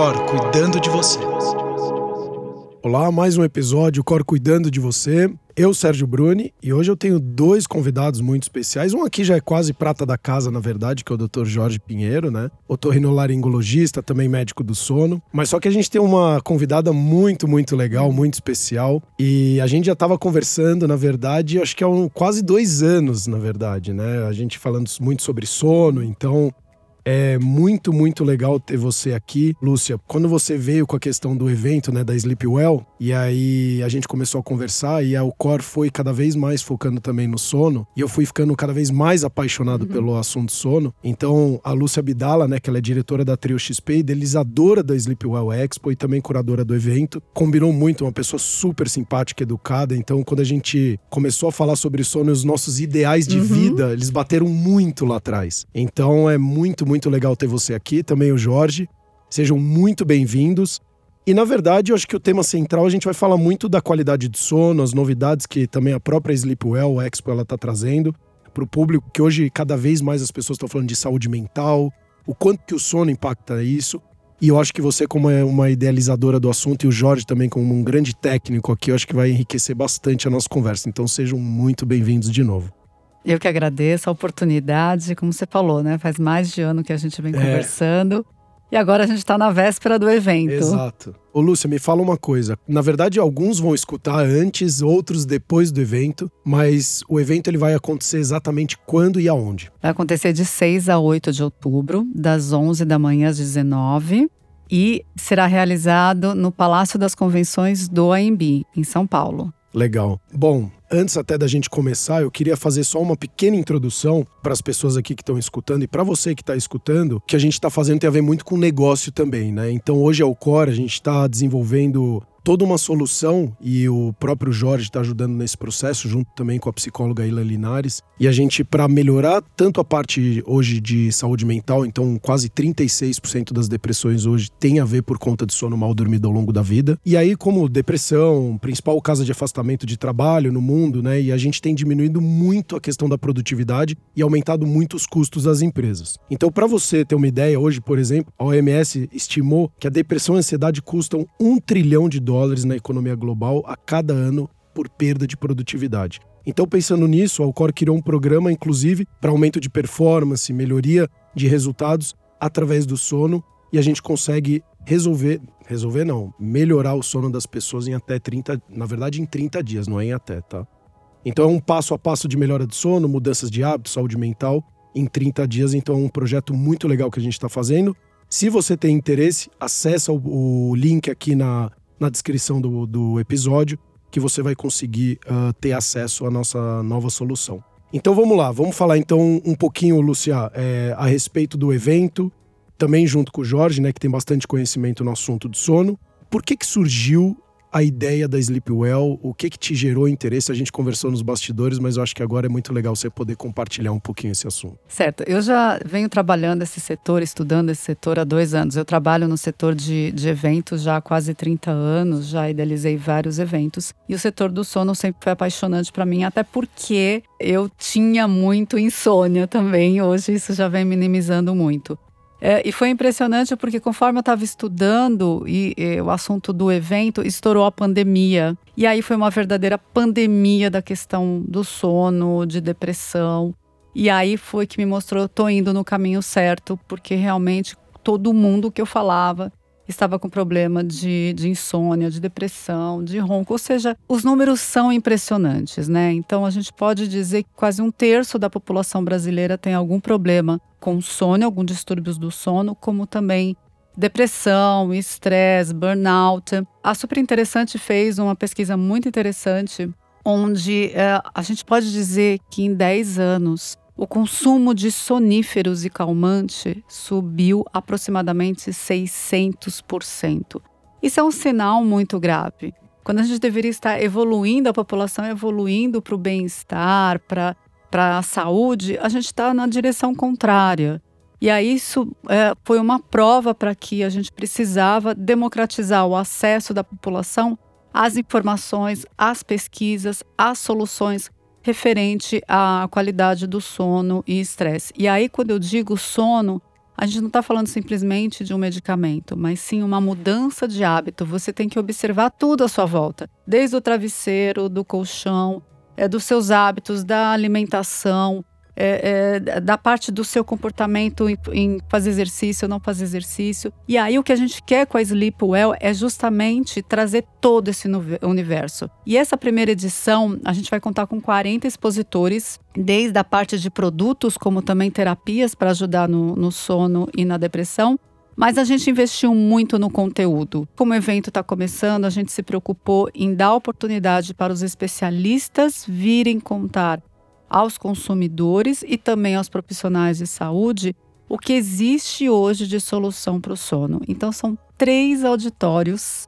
Cor cuidando de você. Olá, mais um episódio Cor cuidando de você. Eu, Sérgio Bruni, e hoje eu tenho dois convidados muito especiais. Um aqui já é quase prata da casa, na verdade, que é o Dr. Jorge Pinheiro, né? Otorrinolaringologista, também médico do sono. Mas só que a gente tem uma convidada muito, muito legal, muito especial. E a gente já estava conversando, na verdade, acho que há um, quase dois anos, na verdade, né? A gente falando muito sobre sono, então é muito, muito legal ter você aqui. Lúcia, quando você veio com a questão do evento, né, da Sleep Well, e aí a gente começou a conversar e o Core foi cada vez mais focando também no sono, e eu fui ficando cada vez mais apaixonado uhum. pelo assunto sono. Então, a Lúcia Bidala, né, que ela é diretora da Trio XP, idealizadora da Sleep Well Expo e também curadora do evento, combinou muito, uma pessoa super simpática, educada. Então, quando a gente começou a falar sobre sono e os nossos ideais de uhum. vida, eles bateram muito lá atrás. Então, é muito, muito legal ter você aqui, também o Jorge. Sejam muito bem-vindos. E na verdade, eu acho que o tema central a gente vai falar muito da qualidade de sono, as novidades que também a própria Sleepwell, Expo, ela está trazendo para o público, que hoje cada vez mais as pessoas estão falando de saúde mental, o quanto que o sono impacta isso. E eu acho que você, como é uma idealizadora do assunto, e o Jorge também, como um grande técnico aqui, eu acho que vai enriquecer bastante a nossa conversa. Então sejam muito bem-vindos de novo. Eu que agradeço a oportunidade, como você falou, né? Faz mais de ano que a gente vem é. conversando. E agora a gente está na véspera do evento. Exato. Ô, Lúcia, me fala uma coisa. Na verdade, alguns vão escutar antes, outros depois do evento, mas o evento ele vai acontecer exatamente quando e aonde? Vai acontecer de 6 a 8 de outubro, das 11 da manhã às 19 e será realizado no Palácio das Convenções do AMB, em São Paulo. Legal. Bom, Antes até da gente começar, eu queria fazer só uma pequena introdução para as pessoas aqui que estão escutando e para você que está escutando, que a gente está fazendo tem a ver muito com negócio também, né? Então hoje é o Core, a gente está desenvolvendo toda uma solução e o próprio Jorge está ajudando nesse processo, junto também com a psicóloga Ila Linares. E a gente, para melhorar tanto a parte hoje de saúde mental, então quase 36% das depressões hoje tem a ver por conta de sono mal dormido ao longo da vida. E aí, como depressão, principal causa de afastamento de trabalho no mundo, né? E a gente tem diminuído muito a questão da produtividade e aumentado muito os custos das empresas. Então, para você ter uma ideia, hoje, por exemplo, a OMS estimou que a depressão e a ansiedade custam um trilhão de dólares na economia global a cada ano por perda de produtividade. Então, pensando nisso, a Alcor criou um programa, inclusive, para aumento de performance, melhoria de resultados através do sono, e a gente consegue resolver, resolver não, melhorar o sono das pessoas em até 30, na verdade em 30 dias, não é em até, tá? Então é um passo a passo de melhora de sono, mudanças de hábitos, saúde mental em 30 dias, então é um projeto muito legal que a gente está fazendo. Se você tem interesse, acessa o, o link aqui na, na descrição do, do episódio que você vai conseguir uh, ter acesso à nossa nova solução. Então vamos lá, vamos falar então um pouquinho, Lucia, é, a respeito do evento, também junto com o Jorge, né, que tem bastante conhecimento no assunto de sono. Por que, que surgiu a ideia da Sleepwell, o que que te gerou interesse? A gente conversou nos bastidores, mas eu acho que agora é muito legal você poder compartilhar um pouquinho esse assunto. Certo, eu já venho trabalhando esse setor, estudando esse setor há dois anos. Eu trabalho no setor de, de eventos já há quase 30 anos, já idealizei vários eventos. E o setor do sono sempre foi apaixonante para mim, até porque eu tinha muito insônia também. Hoje isso já vem minimizando muito. É, e foi impressionante porque conforme eu estava estudando e, e, o assunto do evento, estourou a pandemia. E aí foi uma verdadeira pandemia da questão do sono, de depressão. E aí foi que me mostrou, tô indo no caminho certo, porque realmente todo mundo que eu falava estava com problema de, de insônia, de depressão, de ronco. Ou seja, os números são impressionantes, né? Então a gente pode dizer que quase um terço da população brasileira tem algum problema com sono, algum distúrbios do sono, como também depressão, estresse, burnout. A Super Interessante fez uma pesquisa muito interessante, onde é, a gente pode dizer que em 10 anos o consumo de soníferos e calmante subiu aproximadamente 600%. Isso é um sinal muito grave. Quando a gente deveria estar evoluindo, a população evoluindo para o bem-estar, para a saúde, a gente está na direção contrária. E aí isso é, foi uma prova para que a gente precisava democratizar o acesso da população às informações, às pesquisas, às soluções referente à qualidade do sono e estresse. E aí, quando eu digo sono, a gente não está falando simplesmente de um medicamento, mas sim uma mudança de hábito. Você tem que observar tudo à sua volta, desde o travesseiro, do colchão, é, dos seus hábitos, da alimentação, é, é, da parte do seu comportamento em, em, fazer exercício ou não fazer exercício. E aí o que a gente quer com a Sleep Well é justamente trazer todo esse universo. E essa primeira edição, a gente vai contar com 40 expositores, desde a parte de produtos, como também terapias para ajudar no, no sono e na depressão, mas a gente investiu muito no conteúdo. Como o evento está começando, a gente se preocupou em dar oportunidade para os especialistas virem contar aos consumidores e também aos profissionais de saúde o que existe hoje de solução para o sono. Então, são três auditórios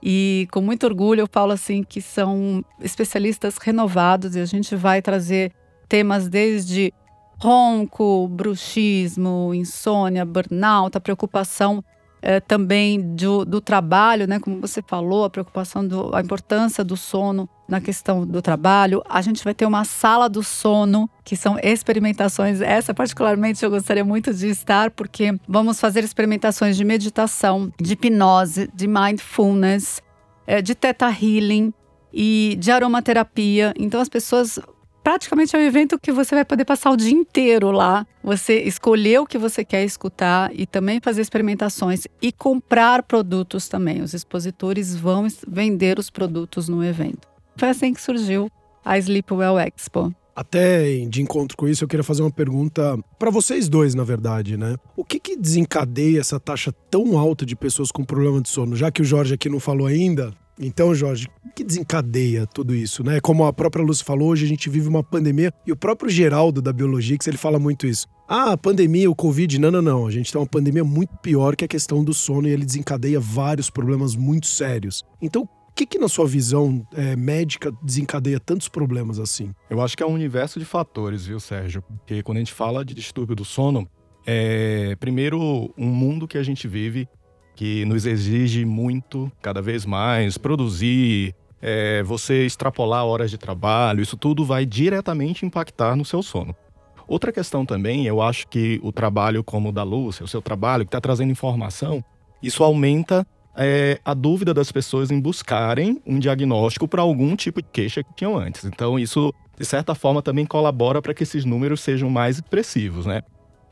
e com muito orgulho eu falo assim que são especialistas renovados e a gente vai trazer temas desde ronco, bruxismo, insônia, burnout, a preocupação é, também do, do, trabalho, né? Como você falou, a preocupação, do, a importância do sono na questão do trabalho. A gente vai ter uma sala do sono, que são experimentações. Essa, particularmente, eu gostaria muito de estar, porque vamos fazer experimentações de meditação, de hipnose, de mindfulness, é, de teta healing e de aromaterapia. Então, as pessoas praticamente é um evento que você vai poder passar o dia inteiro lá. Você escolher o que você quer escutar e também fazer experimentações e comprar produtos também. Os expositores vão vender os produtos no evento. Foi assim que surgiu a Sleepwell Expo. Até de encontro com isso, eu queria fazer uma pergunta para vocês dois, na verdade, né? O que, que desencadeia essa taxa tão alta de pessoas com problema de sono? Já que o Jorge aqui não falou ainda, então, Jorge, o que desencadeia tudo isso, né? Como a própria Lúcia falou, hoje a gente vive uma pandemia e o próprio Geraldo da Biologia, ele fala muito isso. Ah, a pandemia, o Covid, não, não, não. A gente tem uma pandemia muito pior que a questão do sono e ele desencadeia vários problemas muito sérios. Então, o que, que, na sua visão é, médica, desencadeia tantos problemas assim? Eu acho que é um universo de fatores, viu, Sérgio? Porque quando a gente fala de distúrbio do sono, é primeiro um mundo que a gente vive que nos exige muito, cada vez mais, produzir, é, você extrapolar horas de trabalho, isso tudo vai diretamente impactar no seu sono. Outra questão também, eu acho que o trabalho como o da Lúcia, o seu trabalho que está trazendo informação, isso aumenta é, a dúvida das pessoas em buscarem um diagnóstico para algum tipo de queixa que tinham antes. Então, isso, de certa forma, também colabora para que esses números sejam mais expressivos, né?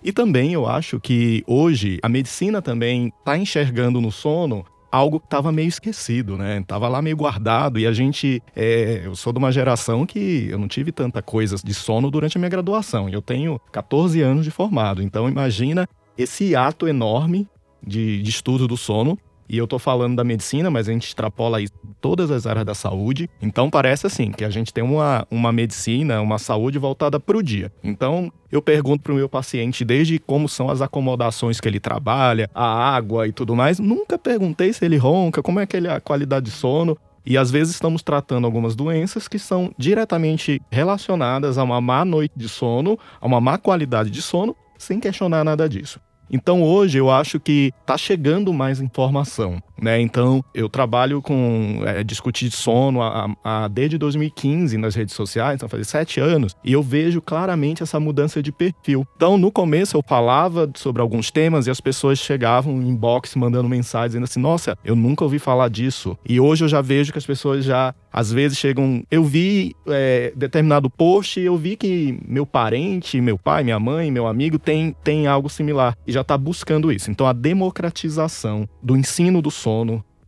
E também eu acho que hoje a medicina também está enxergando no sono algo que estava meio esquecido, né? Tava lá meio guardado e a gente, é, eu sou de uma geração que eu não tive tanta coisa de sono durante a minha graduação. Eu tenho 14 anos de formado, então imagina esse ato enorme de, de estudo do sono e eu tô falando da medicina, mas a gente extrapola isso todas as áreas da saúde. Então parece assim que a gente tem uma, uma medicina, uma saúde voltada para o dia. Então eu pergunto para o meu paciente desde como são as acomodações que ele trabalha, a água e tudo mais. Nunca perguntei se ele ronca, como é que ele, a qualidade de sono. E às vezes estamos tratando algumas doenças que são diretamente relacionadas a uma má noite de sono, a uma má qualidade de sono, sem questionar nada disso. Então hoje eu acho que está chegando mais informação, né? Então eu trabalho com é, discutir sono a, a, desde 2015 nas redes sociais, então faz sete anos, e eu vejo claramente essa mudança de perfil. Então no começo eu falava sobre alguns temas e as pessoas chegavam em inbox mandando mensagens dizendo assim, nossa, eu nunca ouvi falar disso. E hoje eu já vejo que as pessoas já às vezes chegam. Eu vi é, determinado post e eu vi que meu parente, meu pai, minha mãe, meu amigo tem, tem algo similar e já está buscando isso. Então a democratização do ensino do sono,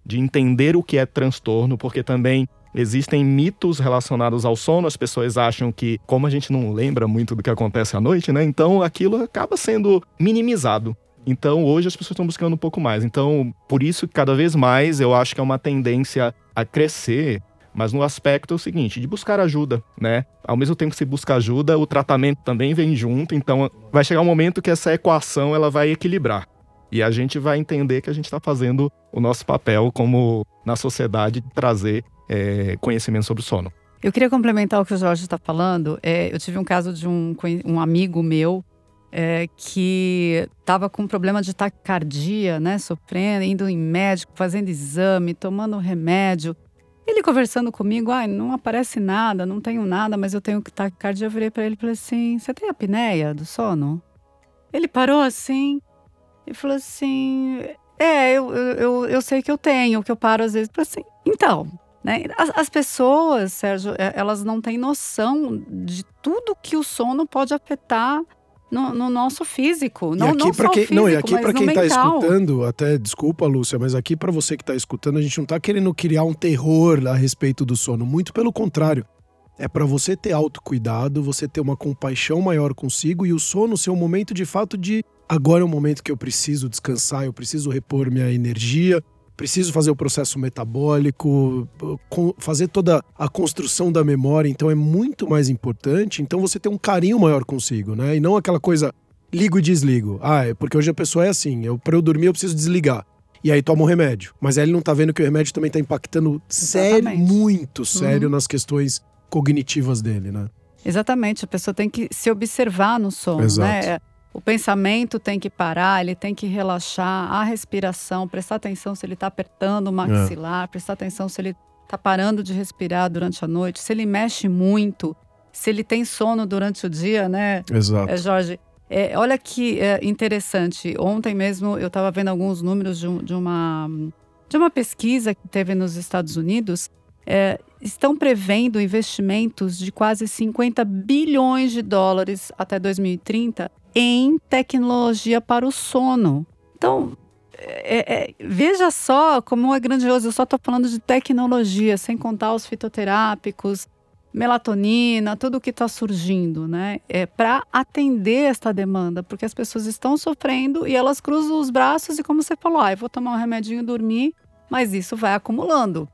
de entender o que é transtorno, porque também Existem mitos relacionados ao sono, as pessoas acham que, como a gente não lembra muito do que acontece à noite, né? Então aquilo acaba sendo minimizado. Então hoje as pessoas estão buscando um pouco mais. Então, por isso, cada vez mais eu acho que é uma tendência a crescer mas no aspecto é o seguinte, de buscar ajuda, né? Ao mesmo tempo que se busca ajuda, o tratamento também vem junto, então vai chegar um momento que essa equação ela vai equilibrar. E a gente vai entender que a gente está fazendo o nosso papel como na sociedade de trazer é, conhecimento sobre o sono. Eu queria complementar o que o Jorge está falando. É, eu tive um caso de um, um amigo meu é, que estava com problema de taquicardia, né? Sofrendo, indo em médico, fazendo exame, tomando remédio. Ele conversando comigo, ah, não aparece nada, não tenho nada, mas eu tenho taquicardia. Eu virei para ele e falei assim: Você tem apneia do sono? Ele parou assim, Ele falou assim: É, eu, eu, eu sei que eu tenho, que eu paro às vezes para assim. Então, né? As, as, pessoas, Sérgio, é, elas não têm noção de tudo que o sono pode afetar no, no nosso físico. Não, e aqui não para quem, físico, não, e aqui para quem está escutando, até desculpa, Lúcia, mas aqui para você que está escutando, a gente não está querendo criar um terror a respeito do sono. Muito pelo contrário. É para você ter autocuidado, você ter uma compaixão maior consigo e o sono ser um momento de fato de agora é o momento que eu preciso descansar, eu preciso repor minha energia, preciso fazer o processo metabólico, fazer toda a construção da memória, então é muito mais importante. Então você tem um carinho maior consigo, né? E não aquela coisa ligo e desligo. Ah, é porque hoje a pessoa é assim, eu para eu dormir eu preciso desligar. E aí toma um remédio. Mas aí ele não tá vendo que o remédio também tá impactando sério, muito sério uhum. nas questões cognitivas dele, né? Exatamente, a pessoa tem que se observar no sono, Exato. né? O pensamento tem que parar, ele tem que relaxar, a respiração, prestar atenção se ele está apertando o maxilar, é. prestar atenção se ele está parando de respirar durante a noite, se ele mexe muito, se ele tem sono durante o dia, né? Exato. É, Jorge, é, olha que é, interessante. Ontem mesmo eu estava vendo alguns números de, de, uma, de uma pesquisa que teve nos Estados Unidos. É, estão prevendo investimentos de quase 50 bilhões de dólares até 2030 em tecnologia para o sono. Então, é, é, veja só como é grandioso. Eu só estou falando de tecnologia, sem contar os fitoterápicos, melatonina, tudo o que está surgindo, né? É para atender esta demanda, porque as pessoas estão sofrendo e elas cruzam os braços e, como você falou, ah, eu vou tomar um remedinho e dormir, mas isso vai acumulando.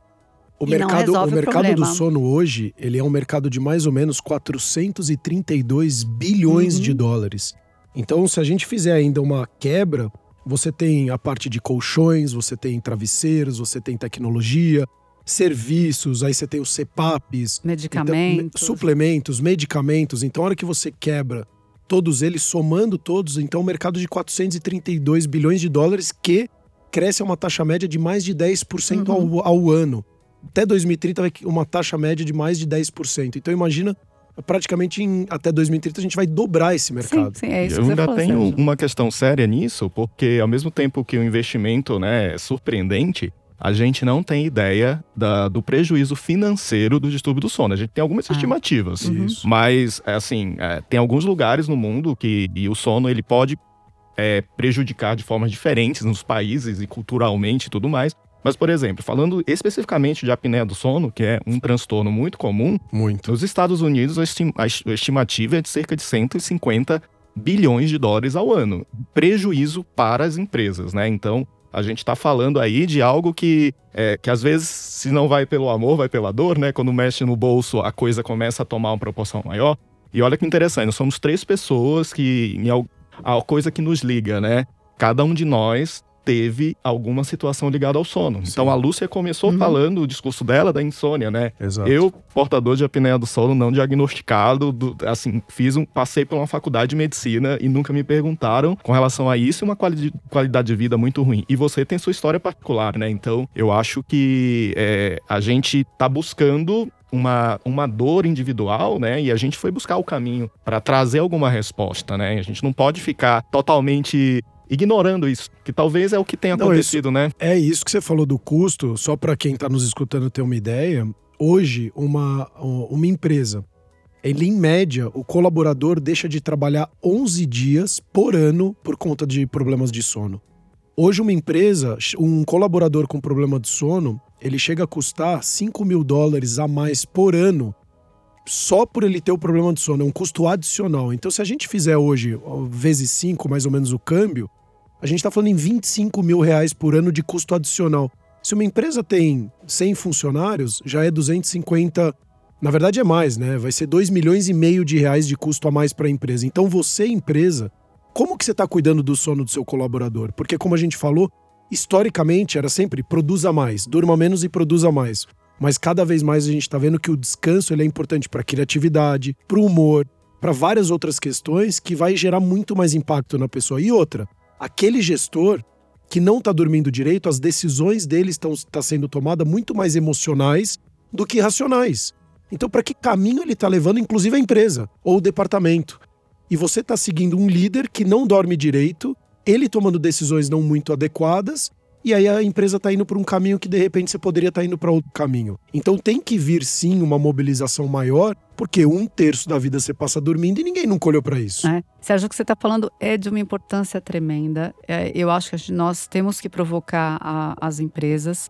O mercado, o mercado do sono hoje, ele é um mercado de mais ou menos 432 bilhões uhum. de dólares. Então, se a gente fizer ainda uma quebra, você tem a parte de colchões, você tem travesseiros, você tem tecnologia, serviços, aí você tem os CEPAPs, medicamentos, então, suplementos, medicamentos. Então, a hora que você quebra todos eles, somando todos, então o um mercado de 432 bilhões de dólares que cresce a uma taxa média de mais de 10% uhum. ao, ao ano. Até 2030 vai uma taxa média de mais de 10%. Então imagina praticamente em, até 2030 a gente vai dobrar esse mercado. Sim, sim, é isso Eu ainda falou, tenho uma questão séria nisso, porque ao mesmo tempo que o investimento né, é surpreendente, a gente não tem ideia da, do prejuízo financeiro do distúrbio do sono. A gente tem algumas ah, estimativas, uhum. mas assim é, tem alguns lugares no mundo que e o sono ele pode é, prejudicar de formas diferentes nos países e culturalmente e tudo mais. Mas, por exemplo, falando especificamente de apneia do sono, que é um transtorno muito comum, muito. nos Estados Unidos a, estim a estimativa é de cerca de 150 bilhões de dólares ao ano. Prejuízo para as empresas, né? Então, a gente está falando aí de algo que, é, que às vezes, se não vai pelo amor, vai pela dor, né? Quando mexe no bolso, a coisa começa a tomar uma proporção maior. E olha que interessante, nós somos três pessoas que. A coisa que nos liga, né? Cada um de nós teve alguma situação ligada ao sono. Sim. Então a Lúcia começou uhum. falando o discurso dela da insônia, né? Exato. Eu, portador de apneia do sono não diagnosticado, do, assim, fiz um passei por uma faculdade de medicina e nunca me perguntaram com relação a isso, uma quali qualidade de vida muito ruim. E você tem sua história particular, né? Então eu acho que é, a gente tá buscando uma, uma dor individual, né? E a gente foi buscar o caminho para trazer alguma resposta, né? A gente não pode ficar totalmente ignorando isso, que talvez é o que tenha acontecido, Não, isso, né? É isso que você falou do custo, só para quem está nos escutando ter uma ideia. Hoje, uma, uma empresa, ele em média, o colaborador deixa de trabalhar 11 dias por ano por conta de problemas de sono. Hoje, uma empresa, um colaborador com problema de sono, ele chega a custar 5 mil dólares a mais por ano só por ele ter o problema de sono, é um custo adicional. Então, se a gente fizer hoje vezes 5, mais ou menos o câmbio, a gente está falando em 25 mil reais por ano de custo adicional. Se uma empresa tem 100 funcionários, já é 250. Na verdade, é mais, né? Vai ser 2 milhões e meio de reais de custo a mais para a empresa. Então, você, empresa, como que você está cuidando do sono do seu colaborador? Porque, como a gente falou, historicamente era sempre produza mais, durma menos e produza mais. Mas cada vez mais a gente está vendo que o descanso ele é importante para a criatividade, para o humor, para várias outras questões que vai gerar muito mais impacto na pessoa. E outra, aquele gestor que não está dormindo direito, as decisões dele estão tá sendo tomadas muito mais emocionais do que racionais. Então, para que caminho ele está levando, inclusive a empresa ou o departamento? E você está seguindo um líder que não dorme direito ele tomando decisões não muito adequadas e aí a empresa está indo por um caminho que de repente você poderia estar tá indo para outro caminho. Então tem que vir sim uma mobilização maior, porque um terço da vida você passa dormindo e ninguém nunca olhou para isso. É. Sérgio, o que você está falando é de uma importância tremenda. É, eu acho que nós temos que provocar a, as empresas,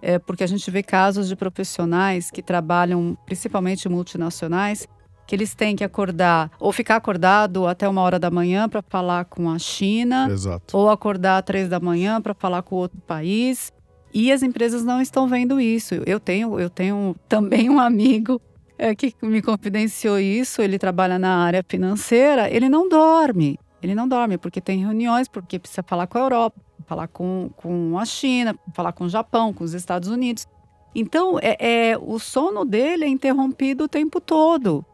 é, porque a gente vê casos de profissionais que trabalham, principalmente multinacionais, que eles têm que acordar ou ficar acordado até uma hora da manhã para falar com a China, Exato. ou acordar às três da manhã para falar com outro país. E as empresas não estão vendo isso. Eu tenho, eu tenho também um amigo é, que me confidenciou isso. Ele trabalha na área financeira. Ele não dorme. Ele não dorme porque tem reuniões, porque precisa falar com a Europa, falar com, com a China, falar com o Japão, com os Estados Unidos. Então, é, é o sono dele é interrompido o tempo todo.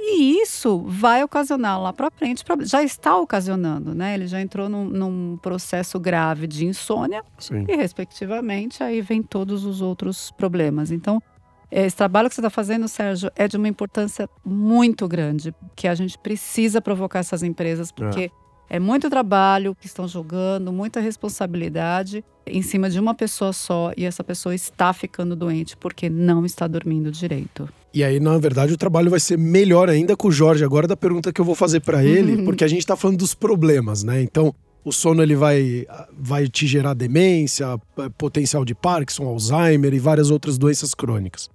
E isso vai ocasionar lá para frente, já está ocasionando, né? Ele já entrou num, num processo grave de insônia Sim. e, respectivamente, aí vem todos os outros problemas. Então, esse trabalho que você está fazendo, Sérgio, é de uma importância muito grande, que a gente precisa provocar essas empresas, porque é é muito trabalho que estão jogando, muita responsabilidade em cima de uma pessoa só e essa pessoa está ficando doente porque não está dormindo direito. E aí, na verdade, o trabalho vai ser melhor ainda com o Jorge agora da pergunta que eu vou fazer para ele, porque a gente está falando dos problemas, né? Então, o sono ele vai, vai te gerar demência, potencial de Parkinson, Alzheimer e várias outras doenças crônicas.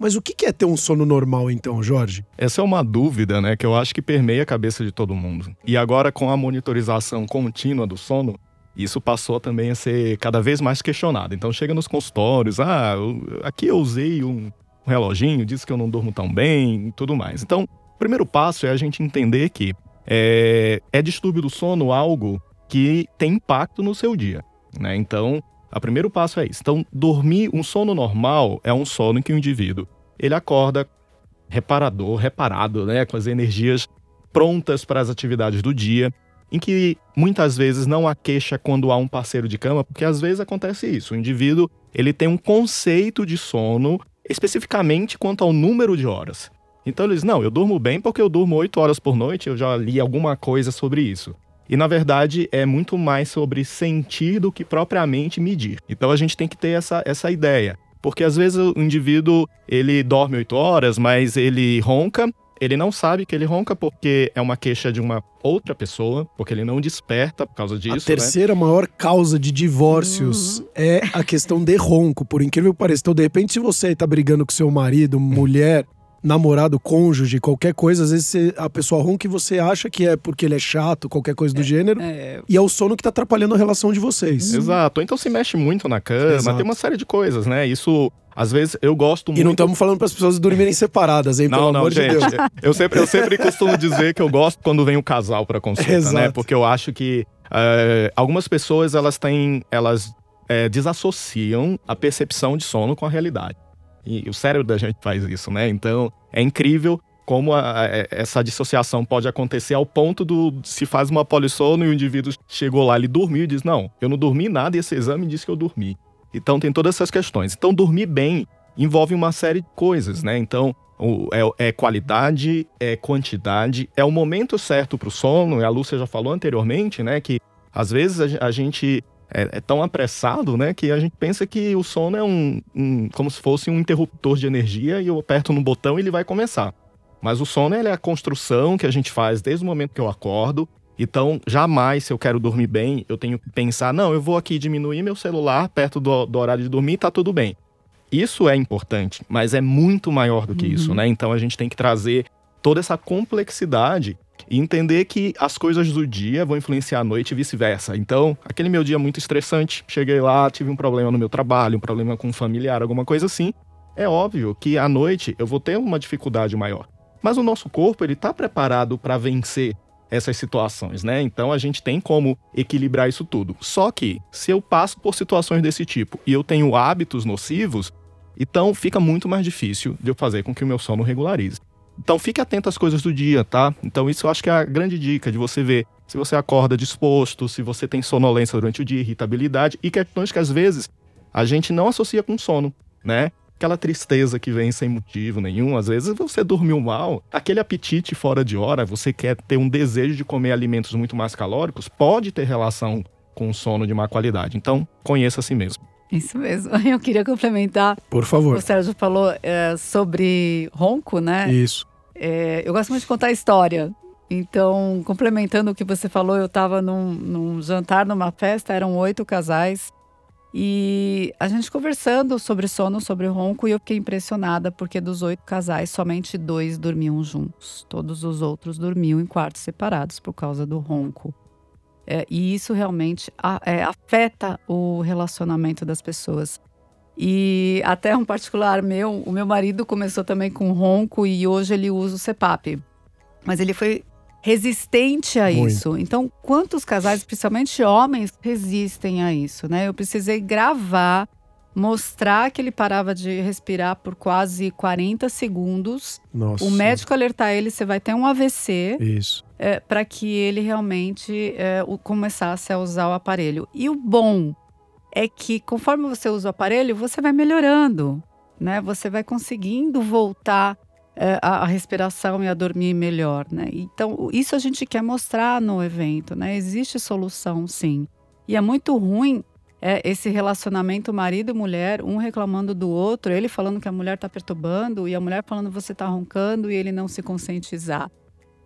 Mas o que é ter um sono normal, então, Jorge? Essa é uma dúvida, né, que eu acho que permeia a cabeça de todo mundo. E agora, com a monitorização contínua do sono, isso passou também a ser cada vez mais questionado. Então, chega nos consultórios, ah, aqui eu usei um reloginho, disse que eu não durmo tão bem e tudo mais. Então, o primeiro passo é a gente entender que é, é distúrbio do sono algo que tem impacto no seu dia. Né? Então, o primeiro passo é isso. Então, dormir, um sono normal é um sono em que o indivíduo ele acorda reparador, reparado, né, com as energias prontas para as atividades do dia, em que muitas vezes não há queixa quando há um parceiro de cama, porque às vezes acontece isso. O indivíduo ele tem um conceito de sono especificamente quanto ao número de horas. Então ele diz: não, eu durmo bem porque eu durmo oito horas por noite, eu já li alguma coisa sobre isso. E na verdade é muito mais sobre sentir do que propriamente medir. Então a gente tem que ter essa, essa ideia. Porque às vezes o indivíduo ele dorme oito horas, mas ele ronca. Ele não sabe que ele ronca porque é uma queixa de uma outra pessoa, porque ele não desperta por causa disso. A né? terceira né? maior causa de divórcios uhum. é a questão de ronco, por incrível que pareça. Então, de repente, se você está brigando com seu marido, mulher, namorado, cônjuge, qualquer coisa, às vezes você, a pessoa ronca e você acha que é porque ele é chato, qualquer coisa do é, gênero, é... e é o sono que tá atrapalhando a relação de vocês. Exato. Então se mexe muito na cama, Exato. tem uma série de coisas, né? Isso às vezes eu gosto muito. E não estamos falando para as pessoas dormirem separadas, hein? Não, pelo não, amor gente. De Deus. Eu sempre, eu sempre costumo dizer que eu gosto quando vem o casal para consulta, né? Exato. né? Porque eu acho que uh, algumas pessoas elas têm, elas é, desassociam a percepção de sono com a realidade. E o cérebro da gente faz isso, né? Então, é incrível como a, a, essa dissociação pode acontecer ao ponto do se faz uma polissono e o indivíduo chegou lá, ele dormiu e diz: Não, eu não dormi nada e esse exame disse que eu dormi. Então, tem todas essas questões. Então, dormir bem envolve uma série de coisas, né? Então, o, é, é, qualidade, é quantidade, é o momento certo para o sono. A Lúcia já falou anteriormente, né? Que às vezes a, a gente é, é, tão apressado, né, que a gente pensa que o sono é um, um, como se fosse um interruptor de energia e eu aperto no botão e ele vai começar. Mas o sono é a construção que a gente faz desde o momento que eu acordo. Então, jamais, se eu quero dormir bem, eu tenho que pensar, não, eu vou aqui diminuir meu celular perto do, do horário de dormir e tá tudo bem. Isso é importante, mas é muito maior do que uhum. isso, né? Então a gente tem que trazer toda essa complexidade e entender que as coisas do dia vão influenciar a noite e vice-versa. Então, aquele meu dia muito estressante, cheguei lá, tive um problema no meu trabalho, um problema com um familiar, alguma coisa assim. É óbvio que à noite eu vou ter uma dificuldade maior. Mas o nosso corpo, ele está preparado para vencer essas situações, né? Então a gente tem como equilibrar isso tudo. Só que se eu passo por situações desse tipo e eu tenho hábitos nocivos, então fica muito mais difícil de eu fazer com que o meu sono regularize. Então fique atento às coisas do dia, tá? Então isso eu acho que é a grande dica de você ver se você acorda disposto, se você tem sonolência durante o dia, irritabilidade e questões que às vezes a gente não associa com sono, né? aquela tristeza que vem sem motivo nenhum. Às vezes você dormiu mal, aquele apetite fora de hora, você quer ter um desejo de comer alimentos muito mais calóricos, pode ter relação com sono de má qualidade. Então, conheça a si mesmo. Isso mesmo. Eu queria complementar. Por favor. O Sérgio falou é, sobre ronco, né? Isso. É, eu gosto muito de contar história. Então, complementando o que você falou, eu estava num, num jantar, numa festa, eram oito casais. E a gente conversando sobre sono, sobre ronco, e eu fiquei impressionada porque dos oito casais, somente dois dormiam juntos. Todos os outros dormiam em quartos separados por causa do ronco. É, e isso realmente a, é, afeta o relacionamento das pessoas. E até um particular meu, o meu marido começou também com ronco e hoje ele usa o CPAP. Mas ele foi resistente a Muito. isso. Então, quantos casais, principalmente homens, resistem a isso, né? Eu precisei gravar, mostrar que ele parava de respirar por quase 40 segundos. Nossa. O médico alertar ele, você vai ter um AVC. Isso. É, para que ele realmente é, começasse a usar o aparelho. E o bom é que conforme você usa o aparelho, você vai melhorando, né? Você vai conseguindo voltar é, a, a, respiração e a dormir melhor, né? Então, isso a gente quer mostrar no evento, né? Existe solução, sim. E é muito ruim é, esse relacionamento marido e mulher, um reclamando do outro, ele falando que a mulher está perturbando e a mulher falando você está roncando e ele não se conscientizar.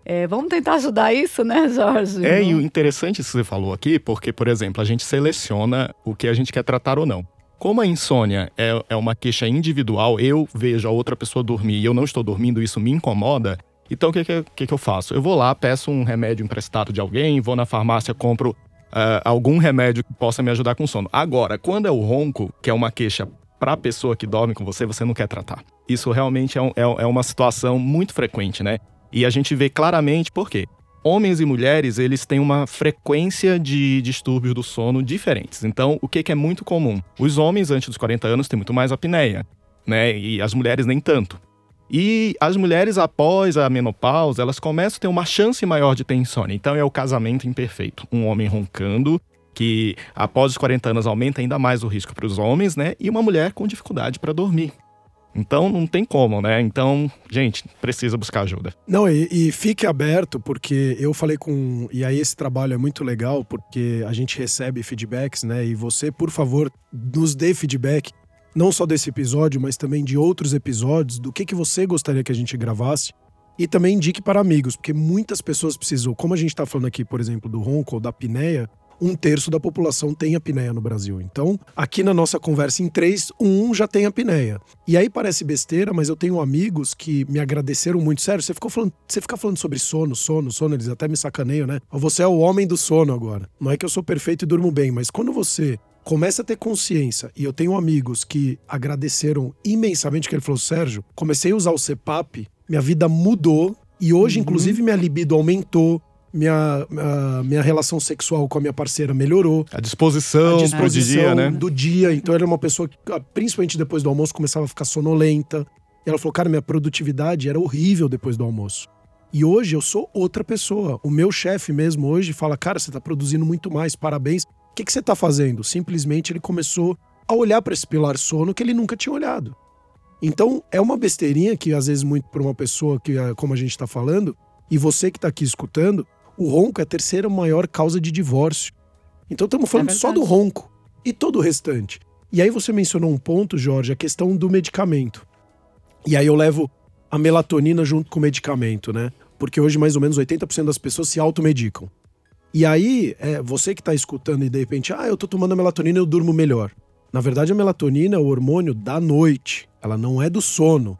É, vamos tentar ajudar isso, né, Jorge? É, e o interessante que você falou aqui, porque, por exemplo, a gente seleciona o que a gente quer tratar ou não. Como a insônia é, é uma queixa individual, eu vejo a outra pessoa dormir e eu não estou dormindo, isso me incomoda. Então, o que, que, que eu faço? Eu vou lá, peço um remédio emprestado de alguém, vou na farmácia, compro uh, algum remédio que possa me ajudar com sono. Agora, quando é o ronco, que é uma queixa para a pessoa que dorme com você, você não quer tratar. Isso realmente é, um, é, é uma situação muito frequente, né? E a gente vê claramente por quê homens e mulheres eles têm uma frequência de distúrbios do sono diferentes. Então, o que, que é muito comum? Os homens antes dos 40 anos têm muito mais apneia, né? E as mulheres nem tanto. E as mulheres após a menopausa, elas começam a ter uma chance maior de ter insônia. Então é o casamento imperfeito. Um homem roncando, que após os 40 anos aumenta ainda mais o risco para os homens, né? E uma mulher com dificuldade para dormir. Então não tem como, né? Então, gente, precisa buscar ajuda. Não, e, e, fique aberto, porque eu falei com. E aí esse trabalho é muito legal, porque a gente recebe feedbacks, né? E você, por favor, nos dê feedback, não só desse episódio, mas também de outros episódios, do que, que você gostaria que a gente gravasse. E também indique para amigos, porque muitas pessoas precisam, como a gente está falando aqui, por exemplo, do ronco ou da apneia, um terço da população tem apneia no Brasil. Então, aqui na nossa conversa em três, um já tem apneia. E aí parece besteira, mas eu tenho amigos que me agradeceram muito. Sério, você ficou falando, você fica falando sobre sono, sono, sono, eles até me sacaneiam, né? Você é o homem do sono agora. Não é que eu sou perfeito e durmo bem, mas quando você começa a ter consciência, e eu tenho amigos que agradeceram imensamente que ele falou, Sérgio, comecei a usar o CPAP, minha vida mudou e hoje, uhum. inclusive, minha libido aumentou, minha, minha relação sexual com a minha parceira melhorou. A disposição, a disposição dia, né? do dia. Então, era uma pessoa que, ah, principalmente depois do almoço, começava a ficar sonolenta. E ela falou, cara, minha produtividade era horrível depois do almoço. E hoje eu sou outra pessoa. O meu chefe mesmo hoje fala, cara, você tá produzindo muito mais, parabéns. O que, que você tá fazendo? Simplesmente ele começou a olhar para esse pilar sono que ele nunca tinha olhado. Então, é uma besteirinha que, às vezes, muito para uma pessoa que, ah, como a gente está falando, e você que está aqui escutando, o ronco é a terceira maior causa de divórcio. Então estamos falando é só do ronco e todo o restante. E aí você mencionou um ponto, Jorge, a questão do medicamento. E aí eu levo a melatonina junto com o medicamento, né? Porque hoje mais ou menos 80% das pessoas se automedicam. E aí, é, você que está escutando e de repente, ah, eu tô tomando a melatonina e eu durmo melhor. Na verdade, a melatonina é o hormônio da noite. Ela não é do sono.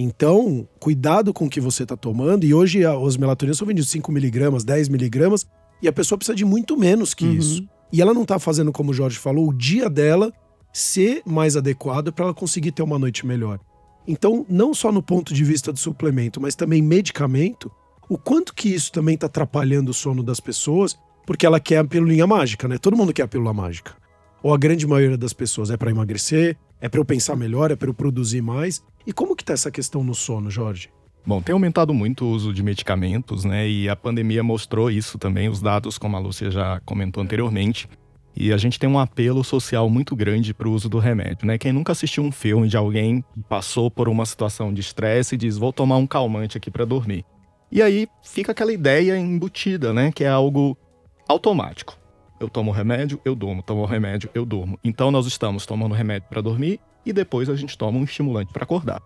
Então, cuidado com o que você está tomando. E hoje os melatoninas são vendidos 5mg, 10mg, e a pessoa precisa de muito menos que uhum. isso. E ela não está fazendo, como o Jorge falou, o dia dela ser mais adequado para ela conseguir ter uma noite melhor. Então, não só no ponto de vista do suplemento, mas também medicamento, o quanto que isso também está atrapalhando o sono das pessoas, porque ela quer a pílula mágica, né? Todo mundo quer a pílula mágica. Ou a grande maioria das pessoas é para emagrecer, é para eu pensar melhor, é para eu produzir mais. E como que tá essa questão no sono, Jorge? Bom, tem aumentado muito o uso de medicamentos, né? E a pandemia mostrou isso também, os dados, como a Lúcia já comentou anteriormente. E a gente tem um apelo social muito grande para o uso do remédio, né? Quem nunca assistiu um filme de alguém que passou por uma situação de estresse e diz: "Vou tomar um calmante aqui para dormir". E aí fica aquela ideia embutida, né, que é algo automático. Eu tomo remédio, eu durmo, tomo remédio, eu durmo. Então nós estamos tomando remédio para dormir e depois a gente toma um estimulante para acordar.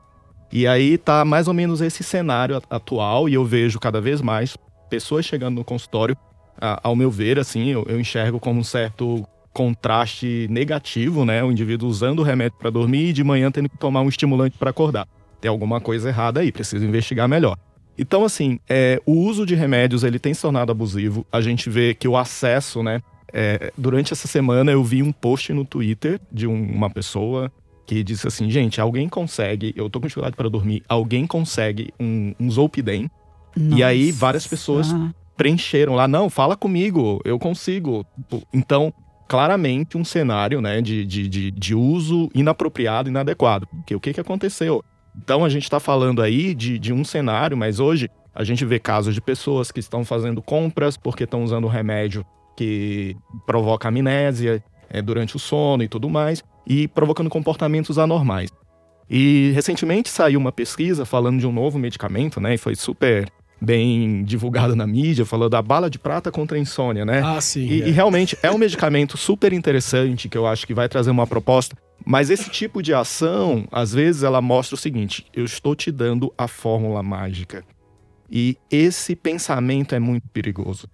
E aí tá mais ou menos esse cenário atual e eu vejo cada vez mais pessoas chegando no consultório ao meu ver, assim, eu, eu enxergo como um certo contraste negativo, né? O indivíduo usando o remédio para dormir e de manhã tendo que tomar um estimulante para acordar. Tem alguma coisa errada aí, preciso investigar melhor. Então, assim, é, o uso de remédios ele tem se tornado abusivo. A gente vê que o acesso, né? É, durante essa semana eu vi um post no Twitter de um, uma pessoa que disse assim: gente, alguém consegue, eu tô com dificuldade para dormir, alguém consegue um, um Zolpidem. Nossa. E aí várias pessoas preencheram lá, não, fala comigo, eu consigo. Então, claramente um cenário né, de, de, de, de uso inapropriado, inadequado. Porque o que, que aconteceu? Então a gente está falando aí de, de um cenário, mas hoje a gente vê casos de pessoas que estão fazendo compras porque estão usando remédio que provoca amnésia é, durante o sono e tudo mais, e provocando comportamentos anormais. E recentemente saiu uma pesquisa falando de um novo medicamento, né? E foi super bem divulgado na mídia, falando da bala de prata contra a insônia, né? Ah, sim. E, é. e realmente é um medicamento super interessante que eu acho que vai trazer uma proposta. Mas esse tipo de ação, às vezes, ela mostra o seguinte: eu estou te dando a fórmula mágica. E esse pensamento é muito perigoso.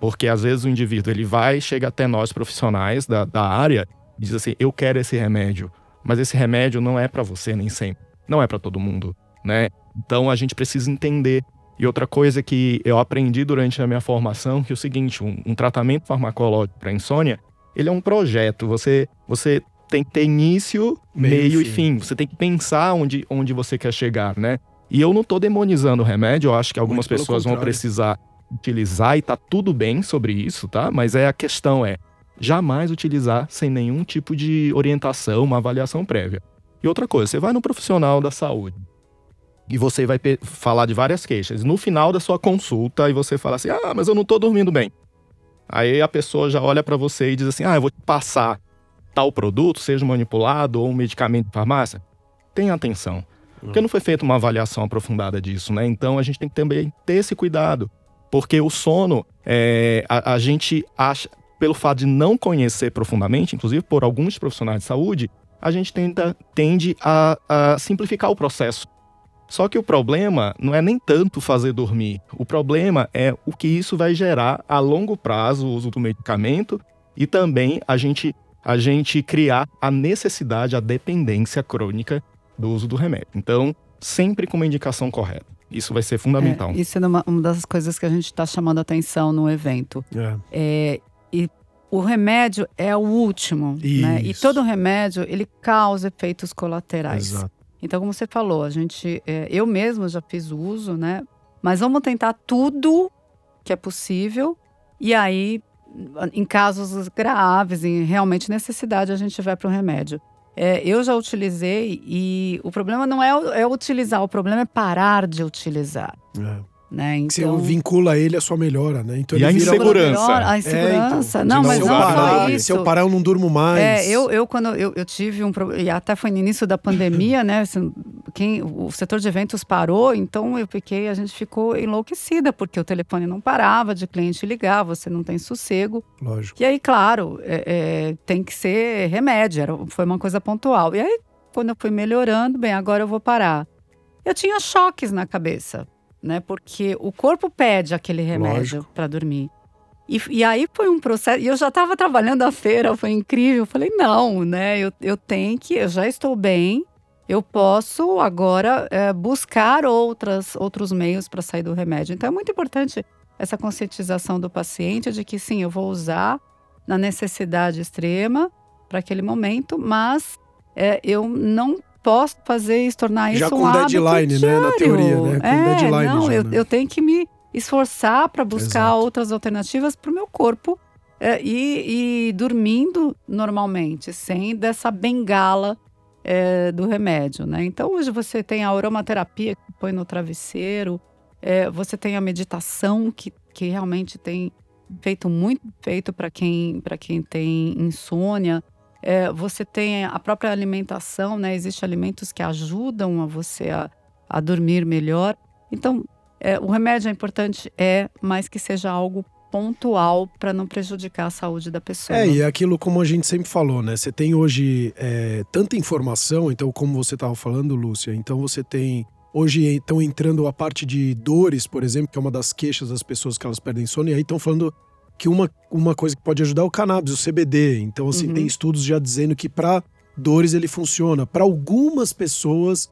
Porque às vezes o indivíduo ele vai, chega até nós profissionais da, da área, e diz assim: eu quero esse remédio. Mas esse remédio não é para você nem sempre. Não é para todo mundo, né? Então a gente precisa entender e outra coisa que eu aprendi durante a minha formação, que é o seguinte, um, um tratamento farmacológico para insônia, ele é um projeto. Você, você tem que ter início, meio, meio e fim. Você tem que pensar onde, onde você quer chegar, né? E eu não estou demonizando o remédio, eu acho que algumas pessoas vão precisar utilizar e tá tudo bem sobre isso, tá? Mas é a questão é jamais utilizar sem nenhum tipo de orientação, uma avaliação prévia. E outra coisa, você vai no profissional da saúde, e você vai falar de várias queixas. No final da sua consulta, e você fala assim: ah, mas eu não tô dormindo bem. Aí a pessoa já olha para você e diz assim: ah, eu vou te passar tal produto, seja manipulado ou um medicamento de farmácia. Tenha atenção. Porque não foi feita uma avaliação aprofundada disso, né? Então a gente tem que também ter esse cuidado. Porque o sono, é, a, a gente acha, pelo fato de não conhecer profundamente, inclusive por alguns profissionais de saúde, a gente tenta, tende a, a simplificar o processo só que o problema não é nem tanto fazer dormir. O problema é o que isso vai gerar a longo prazo, o uso do medicamento e também a gente, a gente criar a necessidade, a dependência crônica do uso do remédio. Então, sempre com uma indicação correta. Isso vai ser fundamental. É, isso é uma, uma, das coisas que a gente está chamando a atenção no evento. É. É, e o remédio é o último, né? E todo remédio ele causa efeitos colaterais. Exato. Então, como você falou, a gente, é, eu mesma já fiz uso, né? Mas vamos tentar tudo que é possível. E aí, em casos graves, em realmente necessidade, a gente vai para o remédio. É, eu já utilizei e o problema não é, é utilizar, o problema é parar de utilizar. É. Né? Então... Você vincula ele à sua melhora, né? Então e a insegurança. a insegurança. É, então, não, mas não parar, isso. Se eu parar, eu não durmo mais. É, eu, eu quando eu, eu tive um problema, e até foi no início da pandemia, né? Assim, quem, o setor de eventos parou, então eu fiquei, a gente ficou enlouquecida, porque o telefone não parava de cliente ligar, você não tem sossego. Lógico. E aí, claro, é, é, tem que ser remédio, era, foi uma coisa pontual. E aí, quando eu fui melhorando, bem, agora eu vou parar. Eu tinha choques na cabeça né? Porque o corpo pede aquele remédio para dormir. E, e, aí foi um processo. E eu já estava trabalhando a feira, foi incrível. Eu falei, não, né? Eu, eu tenho que, eu já estou bem. Eu posso agora é, buscar outras, outros meios para sair do remédio. Então é muito importante essa conscientização do paciente de que sim, eu vou usar na necessidade extrema para aquele momento, mas é, eu não posso fazer isso, tornar isso já um hábito deadline, diário. né? Na teoria, né? Com é, deadline não, já, eu, né? eu tenho que me esforçar para buscar Exato. outras alternativas para o meu corpo é, e, e, dormindo normalmente, sem dessa bengala é, do remédio, né? Então hoje você tem a aromaterapia que põe no travesseiro, é, você tem a meditação que, que realmente tem feito muito feito para quem, quem tem insônia. É, você tem a própria alimentação, né? Existem alimentos que ajudam a você a, a dormir melhor. Então, é, o remédio é importante, é, mas que seja algo pontual para não prejudicar a saúde da pessoa. É, e é aquilo como a gente sempre falou, né? Você tem hoje é, tanta informação, então, como você estava falando, Lúcia, então você tem. Hoje estão entrando a parte de dores, por exemplo, que é uma das queixas das pessoas que elas perdem sono, e aí estão falando que uma, uma coisa que pode ajudar é o cannabis, o CBD. Então, assim, uhum. tem estudos já dizendo que para dores ele funciona. Para algumas pessoas,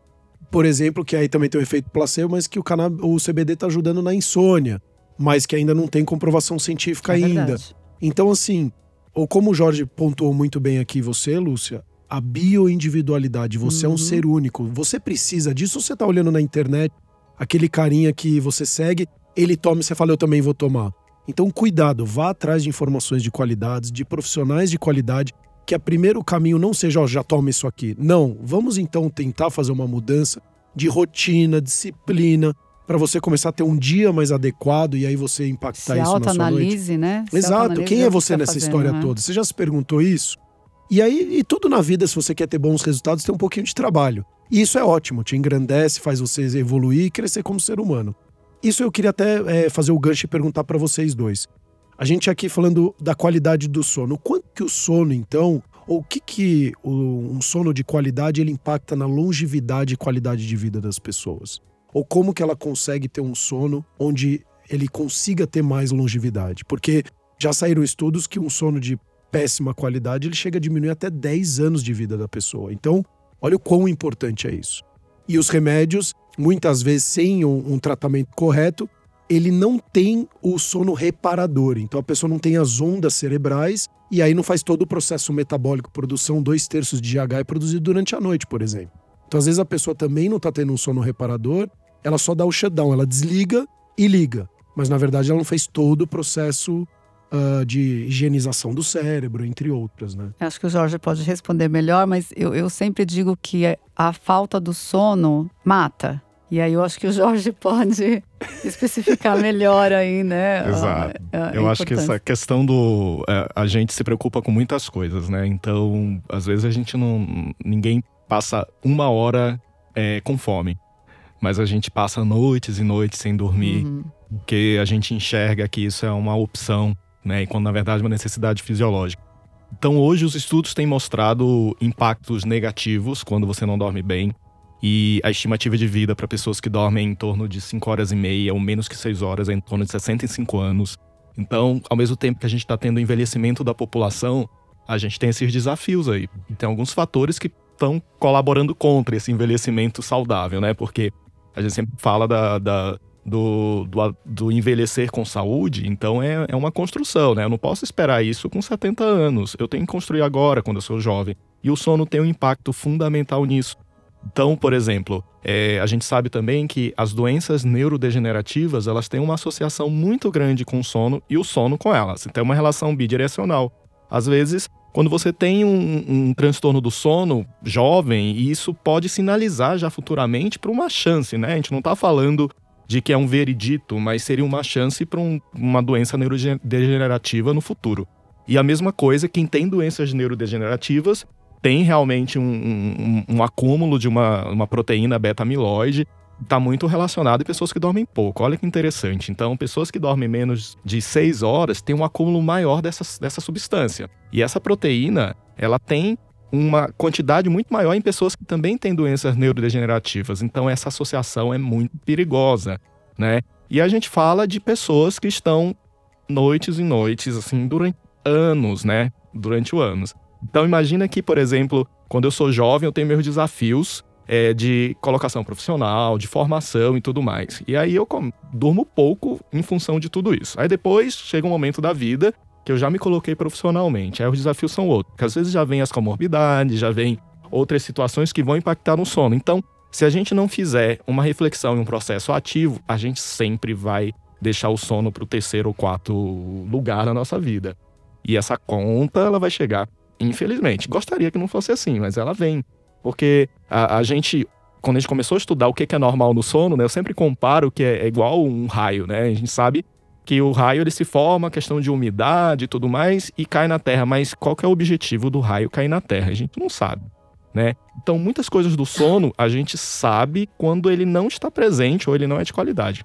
por exemplo, que aí também tem o um efeito placebo, mas que o, cannabis, o CBD está ajudando na insônia mas que ainda não tem comprovação científica é ainda. Então, assim, ou como o Jorge pontuou muito bem aqui, você, Lúcia, a bioindividualidade, você uhum. é um uhum. ser único. Você precisa disso, você tá olhando na internet, aquele carinha que você segue, ele toma e você fala, eu também vou tomar. Então, cuidado, vá atrás de informações de qualidade, de profissionais de qualidade, que a primeiro caminho não seja, ó, já toma isso aqui. Não, vamos então tentar fazer uma mudança de rotina, disciplina, para você começar a ter um dia mais adequado e aí você impactar se isso na sua noite. né? Se Exato. Quem é você tá nessa fazendo, história né? toda? Você já se perguntou isso? E aí, e tudo na vida, se você quer ter bons resultados, tem um pouquinho de trabalho. E isso é ótimo, te engrandece, faz você evoluir e crescer como ser humano. Isso eu queria até é, fazer o gancho e perguntar para vocês dois. A gente aqui falando da qualidade do sono. Quanto que o sono, então, ou o que que o, um sono de qualidade ele impacta na longevidade e qualidade de vida das pessoas? ou como que ela consegue ter um sono onde ele consiga ter mais longevidade. Porque já saíram estudos que um sono de péssima qualidade ele chega a diminuir até 10 anos de vida da pessoa. Então, olha o quão importante é isso. E os remédios, muitas vezes sem um, um tratamento correto, ele não tem o sono reparador. Então a pessoa não tem as ondas cerebrais e aí não faz todo o processo metabólico, produção, dois terços de GH é produzido durante a noite, por exemplo. Então às vezes a pessoa também não está tendo um sono reparador ela só dá o shutdown, ela desliga e liga. Mas na verdade ela não fez todo o processo uh, de higienização do cérebro, entre outras, né? Acho que o Jorge pode responder melhor, mas eu, eu sempre digo que a falta do sono mata. E aí eu acho que o Jorge pode especificar melhor aí, né? Exato. A, a eu acho que essa questão do. É, a gente se preocupa com muitas coisas, né? Então, às vezes a gente não. Ninguém passa uma hora é, com fome mas a gente passa noites e noites sem dormir, uhum. porque a gente enxerga que isso é uma opção, né? E quando na verdade é uma necessidade fisiológica. Então hoje os estudos têm mostrado impactos negativos quando você não dorme bem. E a estimativa de vida para pessoas que dormem em torno de 5 horas e meia ou menos que 6 horas é em torno de 65 anos. Então, ao mesmo tempo que a gente está tendo o envelhecimento da população, a gente tem esses desafios aí. E tem alguns fatores que estão colaborando contra esse envelhecimento saudável, né? Porque a gente sempre fala da, da do, do, do, envelhecer com saúde, então é, é uma construção, né? Eu não posso esperar isso com 70 anos. Eu tenho que construir agora, quando eu sou jovem. E o sono tem um impacto fundamental nisso. Então, por exemplo, é, a gente sabe também que as doenças neurodegenerativas elas têm uma associação muito grande com o sono e o sono com elas. Então, é uma relação bidirecional. Às vezes, quando você tem um, um transtorno do sono jovem, isso pode sinalizar já futuramente para uma chance, né? A gente não está falando de que é um veredito, mas seria uma chance para um, uma doença neurodegenerativa no futuro. E a mesma coisa, quem tem doenças neurodegenerativas tem realmente um, um, um acúmulo de uma, uma proteína beta-amiloide está muito relacionado em pessoas que dormem pouco. Olha que interessante. Então, pessoas que dormem menos de 6 horas têm um acúmulo maior dessa, dessa substância. E essa proteína, ela tem uma quantidade muito maior em pessoas que também têm doenças neurodegenerativas. Então, essa associação é muito perigosa, né? E a gente fala de pessoas que estão noites e noites, assim, durante anos, né? Durante o anos. Então, imagina que, por exemplo, quando eu sou jovem, eu tenho meus desafios é, de colocação profissional, de formação e tudo mais. E aí eu durmo pouco em função de tudo isso. Aí depois chega um momento da vida que eu já me coloquei profissionalmente. Aí os desafios são outros. Porque às vezes já vem as comorbidades, já vem outras situações que vão impactar no sono. Então, se a gente não fizer uma reflexão e um processo ativo, a gente sempre vai deixar o sono para o terceiro ou quarto lugar na nossa vida. E essa conta, ela vai chegar, infelizmente. Gostaria que não fosse assim, mas ela vem. Porque a, a gente, quando a gente começou a estudar o que é normal no sono, né, eu sempre comparo que é, é igual um raio, né? A gente sabe que o raio ele se forma, questão de umidade e tudo mais, e cai na Terra. Mas qual que é o objetivo do raio cair na Terra? A gente não sabe. Né? Então, muitas coisas do sono a gente sabe quando ele não está presente ou ele não é de qualidade.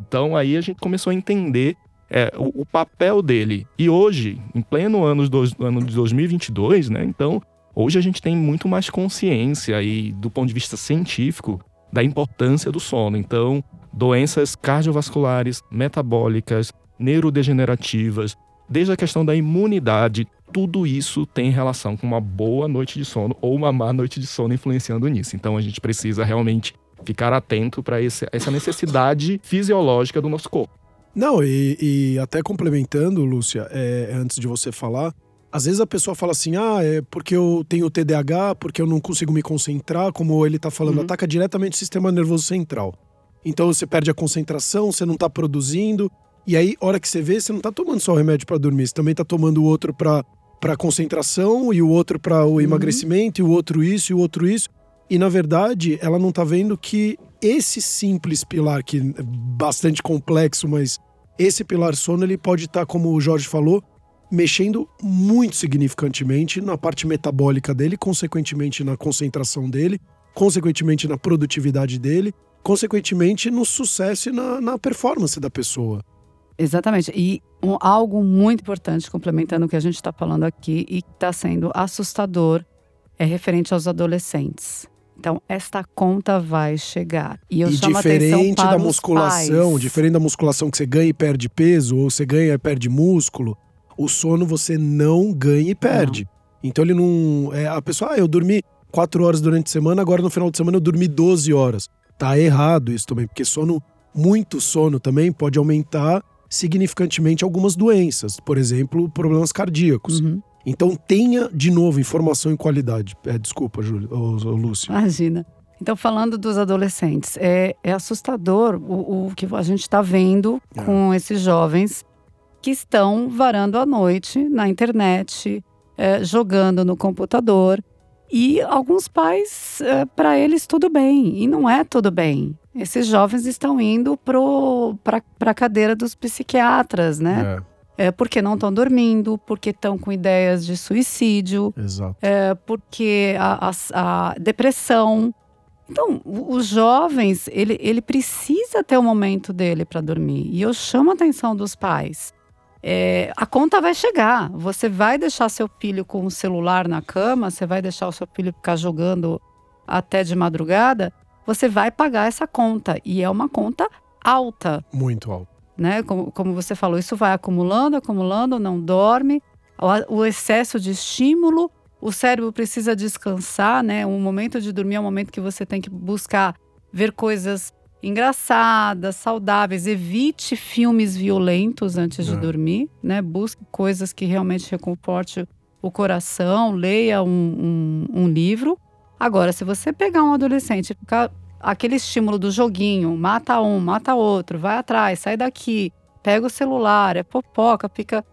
Então, aí a gente começou a entender é, o, o, papel dele. E hoje, em pleno ano de, ano de 2022, né? Então, hoje a gente tem muito mais consciência aí, do ponto de vista científico, da importância do sono. Então, doenças cardiovasculares, metabólicas, neurodegenerativas, desde a questão da imunidade, tudo isso tem relação com uma boa noite de sono ou uma má noite de sono influenciando nisso. Então a gente precisa realmente ficar atento para essa necessidade fisiológica do nosso corpo. Não, e, e até complementando, Lúcia, é, antes de você falar, às vezes a pessoa fala assim: ah, é porque eu tenho TDAH, porque eu não consigo me concentrar, como ele tá falando, uhum. ataca diretamente o sistema nervoso central. Então você perde a concentração, você não tá produzindo. E aí, hora que você vê, você não tá tomando só o remédio para dormir, você também tá tomando o outro para para concentração e o outro para o uhum. emagrecimento e o outro isso e o outro isso. E na verdade, ela não tá vendo que esse simples pilar que é bastante complexo, mas esse pilar sono ele pode estar, tá, como o Jorge falou, mexendo muito significantemente na parte metabólica dele, consequentemente na concentração dele, consequentemente na produtividade dele, consequentemente no sucesso e na, na performance da pessoa. Exatamente. E um, algo muito importante, complementando o que a gente está falando aqui e que está sendo assustador, é referente aos adolescentes. Então, esta conta vai chegar. E eu e chamo diferente da musculação, diferente da musculação que você ganha e perde peso, ou você ganha e perde músculo, o sono você não ganha e perde. Não. Então ele não. É, a pessoa, ah, eu dormi quatro horas durante a semana, agora no final de semana eu dormi 12 horas. Tá errado isso também, porque sono, muito sono também pode aumentar significantemente algumas doenças, por exemplo, problemas cardíacos. Uhum. Então tenha, de novo, informação em qualidade. É, desculpa, Júlio, ou, ou Lúcio. Imagina. Então, falando dos adolescentes, é, é assustador o, o, que a gente está vendo é. com esses jovens que estão varando a noite na internet, é, jogando no computador. E alguns pais, é, para eles, tudo bem. E não é tudo bem. Esses jovens estão indo para a cadeira dos psiquiatras, né? É. é porque não estão dormindo, porque estão com ideias de suicídio, Exato. É, porque a, a, a depressão. Então, os jovens, ele, ele precisa ter o momento dele para dormir. E eu chamo a atenção dos pais é, a conta vai chegar. Você vai deixar seu filho com o celular na cama, você vai deixar o seu filho ficar jogando até de madrugada, você vai pagar essa conta. E é uma conta alta. Muito alta. Né? Como, como você falou, isso vai acumulando, acumulando, não dorme. O, o excesso de estímulo, o cérebro precisa descansar, né? Um momento de dormir é um momento que você tem que buscar ver coisas engraçadas, saudáveis. Evite filmes violentos antes de é. dormir, né? Busque coisas que realmente reconforte o coração, leia um, um, um livro. Agora, se você pegar um adolescente e ficar aquele estímulo do joguinho, mata um, mata outro, vai atrás, sai daqui, pega o celular, é popoca, fica,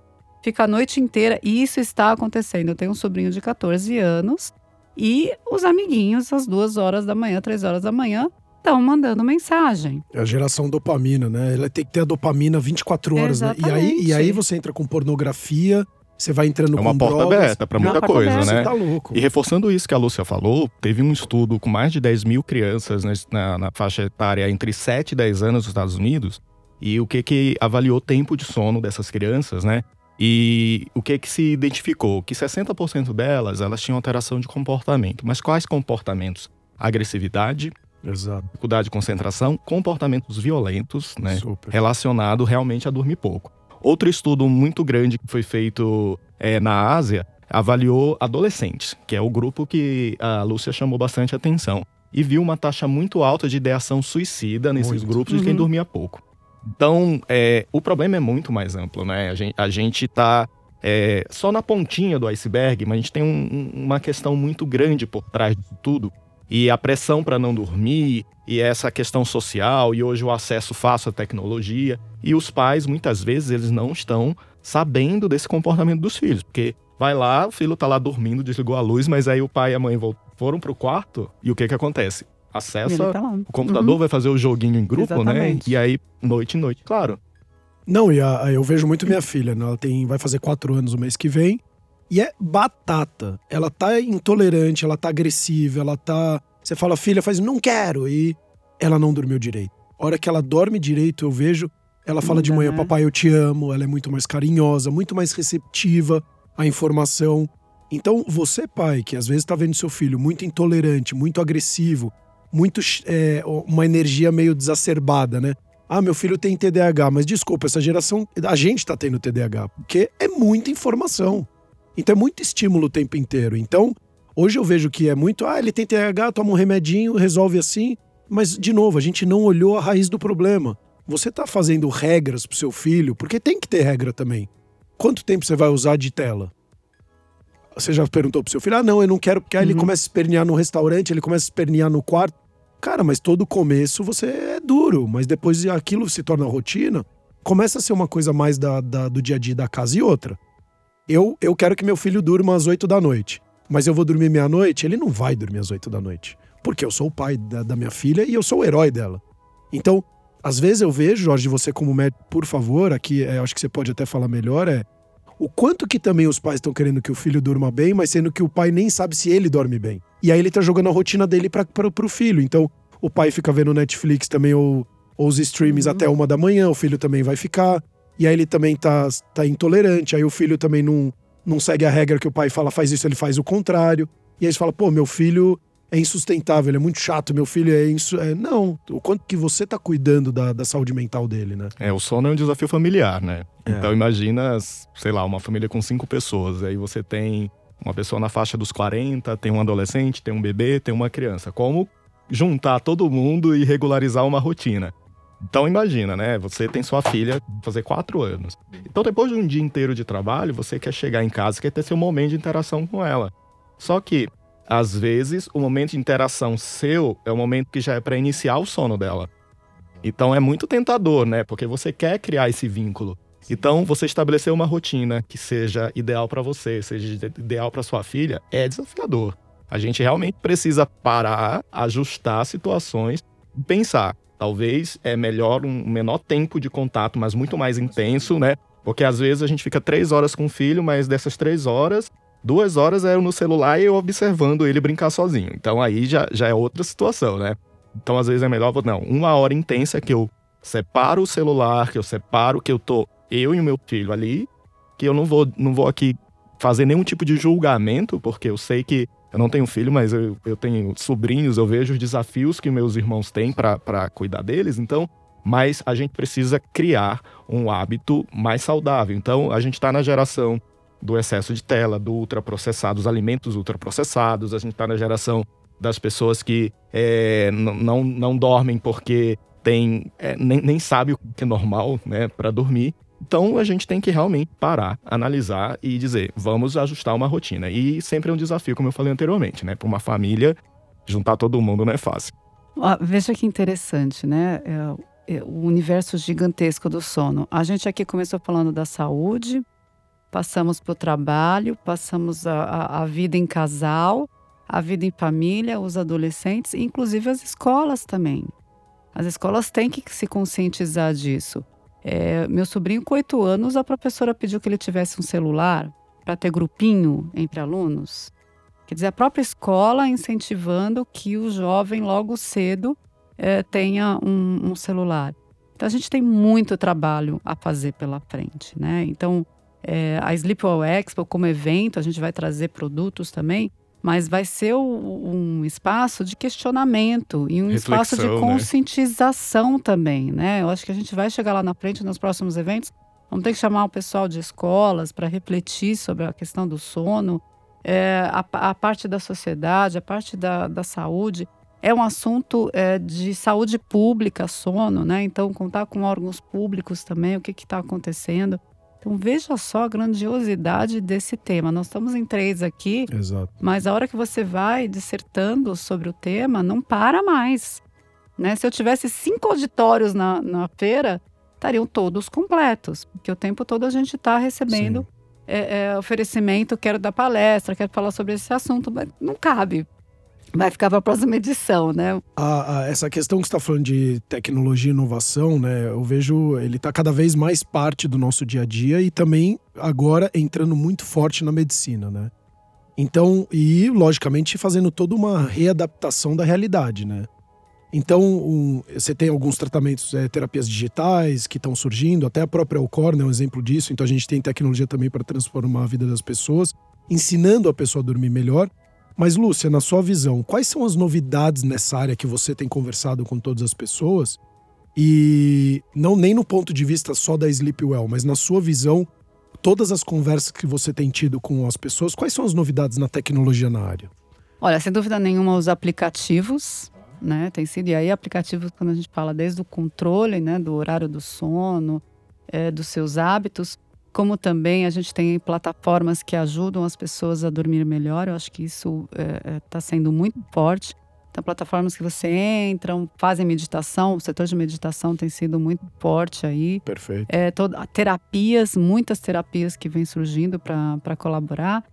fica a noite inteira. E isso está acontecendo. Eu tenho um sobrinho de 14 anos e os amiguinhos, às duas horas da manhã, três horas da manhã, estão mandando mensagem. É a geração dopamina, né? Ela tem que ter a dopamina 24 horas, né? E aí, e aí você entra com pornografia, você vai entrando com É uma porta drogas, aberta para muita coisa, aberta, né? Tá louco. E reforçando isso que a Lúcia falou, teve um estudo com mais de 10 mil crianças na, na faixa etária entre 7 e 10 anos nos Estados Unidos. E o que que avaliou o tempo de sono dessas crianças, né? E o que que se identificou? Que 60% delas, elas tinham alteração de comportamento. Mas quais comportamentos? Agressividade, Exato. dificuldade de concentração, comportamentos violentos, né? Super. Relacionado realmente a dormir pouco. Outro estudo muito grande que foi feito é, na Ásia avaliou adolescentes, que é o grupo que a Lúcia chamou bastante atenção. E viu uma taxa muito alta de ideação suicida nesses muito. grupos uhum. de quem uhum. dormia pouco. Então, é, o problema é muito mais amplo, né? A gente, a gente tá é, só na pontinha do iceberg, mas a gente tem um, uma questão muito grande por trás de tudo, e a pressão para não dormir, e essa questão social, e hoje o acesso fácil à tecnologia. E os pais, muitas vezes, eles não estão sabendo desse comportamento dos filhos, porque vai lá, o filho tá lá dormindo, desligou a luz, mas aí o pai e a mãe foram pro quarto, e o que que acontece? Acessa tá o computador, uhum. vai fazer o joguinho em grupo, né? Exatamente. né? E aí, noite em noite, claro. Não, e a, eu vejo muito minha filha, né? Ela tem, vai fazer quatro anos o mês que vem. E é batata. Ela tá intolerante, ela tá agressiva, ela tá. Você fala, filha, faz, não quero. E ela não dormiu direito. A hora que ela dorme direito, eu vejo. Ela fala de manhã, né? papai, eu te amo. Ela é muito mais carinhosa, muito mais receptiva à informação. Então, você, pai, que às vezes tá vendo seu filho muito intolerante, muito agressivo, muito é, uma energia meio desacerbada, né? Ah, meu filho tem TDAH, mas desculpa, essa geração, a gente tá tendo TDAH, porque é muita informação. Então é muito estímulo o tempo inteiro. Então, hoje eu vejo que é muito, ah, ele tem TDAH, toma um remedinho, resolve assim. Mas, de novo, a gente não olhou a raiz do problema. Você tá fazendo regras pro seu filho, porque tem que ter regra também. Quanto tempo você vai usar de tela? Você já perguntou pro seu filho? Ah, não, eu não quero, porque aí uhum. ele começa a espernear no restaurante, ele começa a espernear no quarto. Cara, mas todo começo você é duro, mas depois aquilo se torna rotina, começa a ser uma coisa mais da, da, do dia a dia da casa e outra. Eu, eu quero que meu filho durma às 8 da noite, mas eu vou dormir meia-noite, ele não vai dormir às 8 da noite. Porque eu sou o pai da, da minha filha e eu sou o herói dela. Então, às vezes eu vejo, Jorge, você como médico, por favor, aqui é, acho que você pode até falar melhor, é o quanto que também os pais estão querendo que o filho durma bem, mas sendo que o pai nem sabe se ele dorme bem. E aí ele tá jogando a rotina dele para pro filho. Então, o pai fica vendo Netflix também ou, ou os streams uhum. até uma da manhã, o filho também vai ficar. E aí ele também tá, tá intolerante, aí o filho também não, não segue a regra que o pai fala, faz isso, ele faz o contrário. E aí você fala, pô, meu filho é insustentável, ele é muito chato, meu filho é, insu... é não, o quanto que você tá cuidando da, da saúde mental dele, né? É, o sono é um desafio familiar, né? É. Então imagina, sei lá, uma família com cinco pessoas, aí você tem uma pessoa na faixa dos 40, tem um adolescente, tem um bebê, tem uma criança. Como juntar todo mundo e regularizar uma rotina? Então imagina, né? Você tem sua filha fazer quatro anos. Então depois de um dia inteiro de trabalho, você quer chegar em casa, quer ter seu momento de interação com ela. Só que às vezes, o momento de interação seu é o momento que já é para iniciar o sono dela. Então é muito tentador, né? Porque você quer criar esse vínculo. Então, você estabelecer uma rotina que seja ideal para você, seja ideal para sua filha, é desafiador. A gente realmente precisa parar, ajustar situações, pensar. Talvez é melhor um menor tempo de contato, mas muito mais intenso, né? Porque às vezes a gente fica três horas com o filho, mas dessas três horas, Duas horas eu no celular e eu observando ele brincar sozinho. Então aí já, já é outra situação, né? Então às vezes é melhor, não, uma hora intensa que eu separo o celular, que eu separo que eu tô eu e o meu filho ali, que eu não vou, não vou aqui fazer nenhum tipo de julgamento, porque eu sei que eu não tenho filho, mas eu, eu tenho sobrinhos, eu vejo os desafios que meus irmãos têm para cuidar deles, então, mas a gente precisa criar um hábito mais saudável. Então, a gente está na geração do excesso de tela, do ultraprocessado, dos alimentos ultraprocessados. A gente está na geração das pessoas que é, não, não dormem porque tem, é, nem, nem sabe o que é normal né, para dormir. Então a gente tem que realmente parar, analisar e dizer, vamos ajustar uma rotina. E sempre é um desafio, como eu falei anteriormente, né? Para uma família, juntar todo mundo não é fácil. veja que interessante, né? É, é, o universo gigantesco do sono. A gente aqui começou falando da saúde, Passamos para o trabalho, passamos a, a, a, vida em casal, a vida em família, os adolescentes, inclusive as escolas também. As escolas têm que se conscientizar disso. É, meu sobrinho, com oito anos, a professora pediu que ele tivesse um celular para ter grupinho entre alunos. Quer dizer, a própria escola incentivando que o jovem logo cedo é, tenha um, um celular. Então a gente tem muito trabalho a fazer pela frente, né? Então é, a Sleepwell Expo como evento, a gente vai trazer produtos também, mas vai ser um espaço de questionamento e um Reflexão, espaço de né? conscientização né? também, né? Eu acho que a gente vai chegar lá na frente nos próximos eventos. Vamos ter que chamar o pessoal de escolas para refletir sobre a questão do sono, é, a, a, parte da sociedade, a parte da, da saúde. É um assunto é, de saúde pública, sono, né? Então, contar com órgãos públicos também, o que está acontecendo. Então veja só a grandiosidade desse tema. Nós estamos em três aqui, Exato. mas a hora que você vai dissertando sobre o tema, não para mais. Né? Se eu tivesse cinco auditórios na, na feira, estariam todos completos, porque o tempo todo a gente está recebendo é, é, oferecimento, quero dar palestra, quero falar sobre esse assunto, mas não cabe. Vai ficar para a próxima edição, né? Essa questão que está falando de tecnologia e inovação, né? Eu vejo ele está cada vez mais parte do nosso dia a dia e também agora entrando muito forte na medicina, né? Então, e logicamente fazendo toda uma readaptação da realidade, né? Então, um, você tem alguns tratamentos, é, terapias digitais que estão surgindo, até a própria Alcor é um exemplo disso. Então, a gente tem tecnologia também para transformar a vida das pessoas, ensinando a pessoa a dormir melhor. Mas, Lúcia, na sua visão, quais são as novidades nessa área que você tem conversado com todas as pessoas? E não nem no ponto de vista só da Sleepwell, mas na sua visão, todas as conversas que você tem tido com as pessoas, quais são as novidades na tecnologia na área? Olha, sem dúvida nenhuma, os aplicativos, né? Tem sido, e aí aplicativos, quando a gente fala desde o controle, né, do horário do sono, é, dos seus hábitos, como também a gente tem plataformas que ajudam as pessoas a dormir melhor. Eu acho que isso está é, é tá sendo muito forte. Então, plataformas que você entra, fazem meditação, o setor de meditação tem sido muito forte aí. Perfeito. É, toda, terapias, muitas terapias que vêm surgindo para colaborar.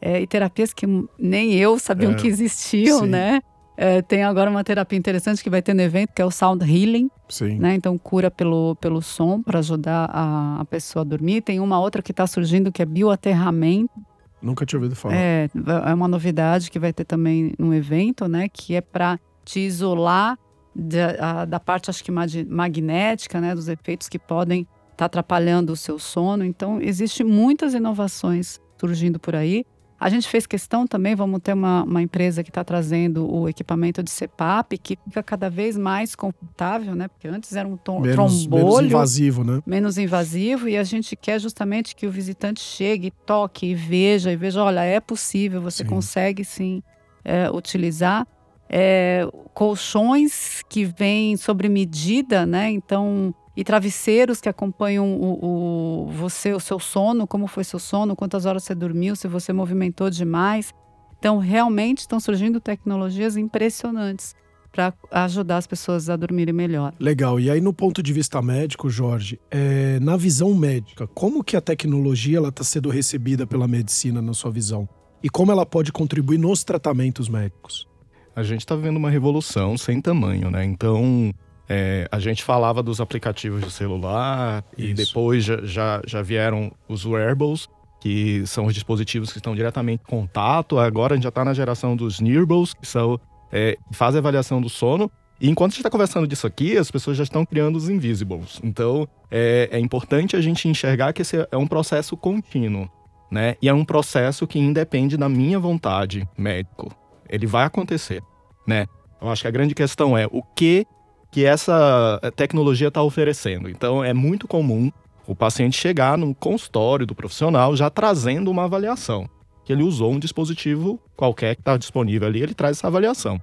É, e terapias que nem eu sabia é, que existiam, sim. né? É, tem agora uma terapia interessante que vai ter no evento, que é o Sound Healing. Sim. Né? Então, cura pelo, pelo som para ajudar a, a pessoa a dormir. Tem uma outra que está surgindo que é bioaterramento. Nunca tinha ouvido falar. É, é uma novidade que vai ter também no evento, né? Que é para te isolar da, a, da parte, acho que magnética, né? Dos efeitos que podem estar tá atrapalhando o seu sono. Então, existem muitas inovações surgindo por aí. A gente fez questão também, vamos ter uma, uma empresa que está trazendo o equipamento de CPAP, que fica cada vez mais confortável, né? Porque antes era um tom, menos, trombolho. Menos invasivo, né? Menos invasivo. E a gente quer justamente que o visitante chegue, toque e veja, e veja, olha, é possível, você sim. consegue sim é, utilizar. É, colchões que vêm sobre medida, né? Então e travesseiros que acompanham o, o, você, o seu sono, como foi seu sono, quantas horas você dormiu, se você movimentou demais. Então, realmente estão surgindo tecnologias impressionantes para ajudar as pessoas a dormirem melhor. Legal. E aí, no ponto de vista médico, Jorge, é, na visão médica, como que a tecnologia está sendo recebida pela medicina na sua visão? E como ela pode contribuir nos tratamentos médicos? A gente está vivendo uma revolução sem tamanho, né? Então, é, a gente falava dos aplicativos de celular Isso. e depois já, já, já, vieram os wearables, que são os dispositivos que estão diretamente em contato. Agora a gente já está na geração dos nearables, que são, é, fazem avaliação do sono. E enquanto a gente está conversando disso aqui, as pessoas já estão criando os invisibles. Então é, é importante a gente enxergar que esse é um processo contínuo. Né? E é um processo que independe da minha vontade médico. Ele vai acontecer, né? Eu acho que a grande questão é o que que essa eh, tecnologia está oferecendo. Então, é muito comum o paciente chegar no consultório do profissional já trazendo uma avaliação, que ele usou um dispositivo qualquer que está disponível ali, ele traz essa avaliação.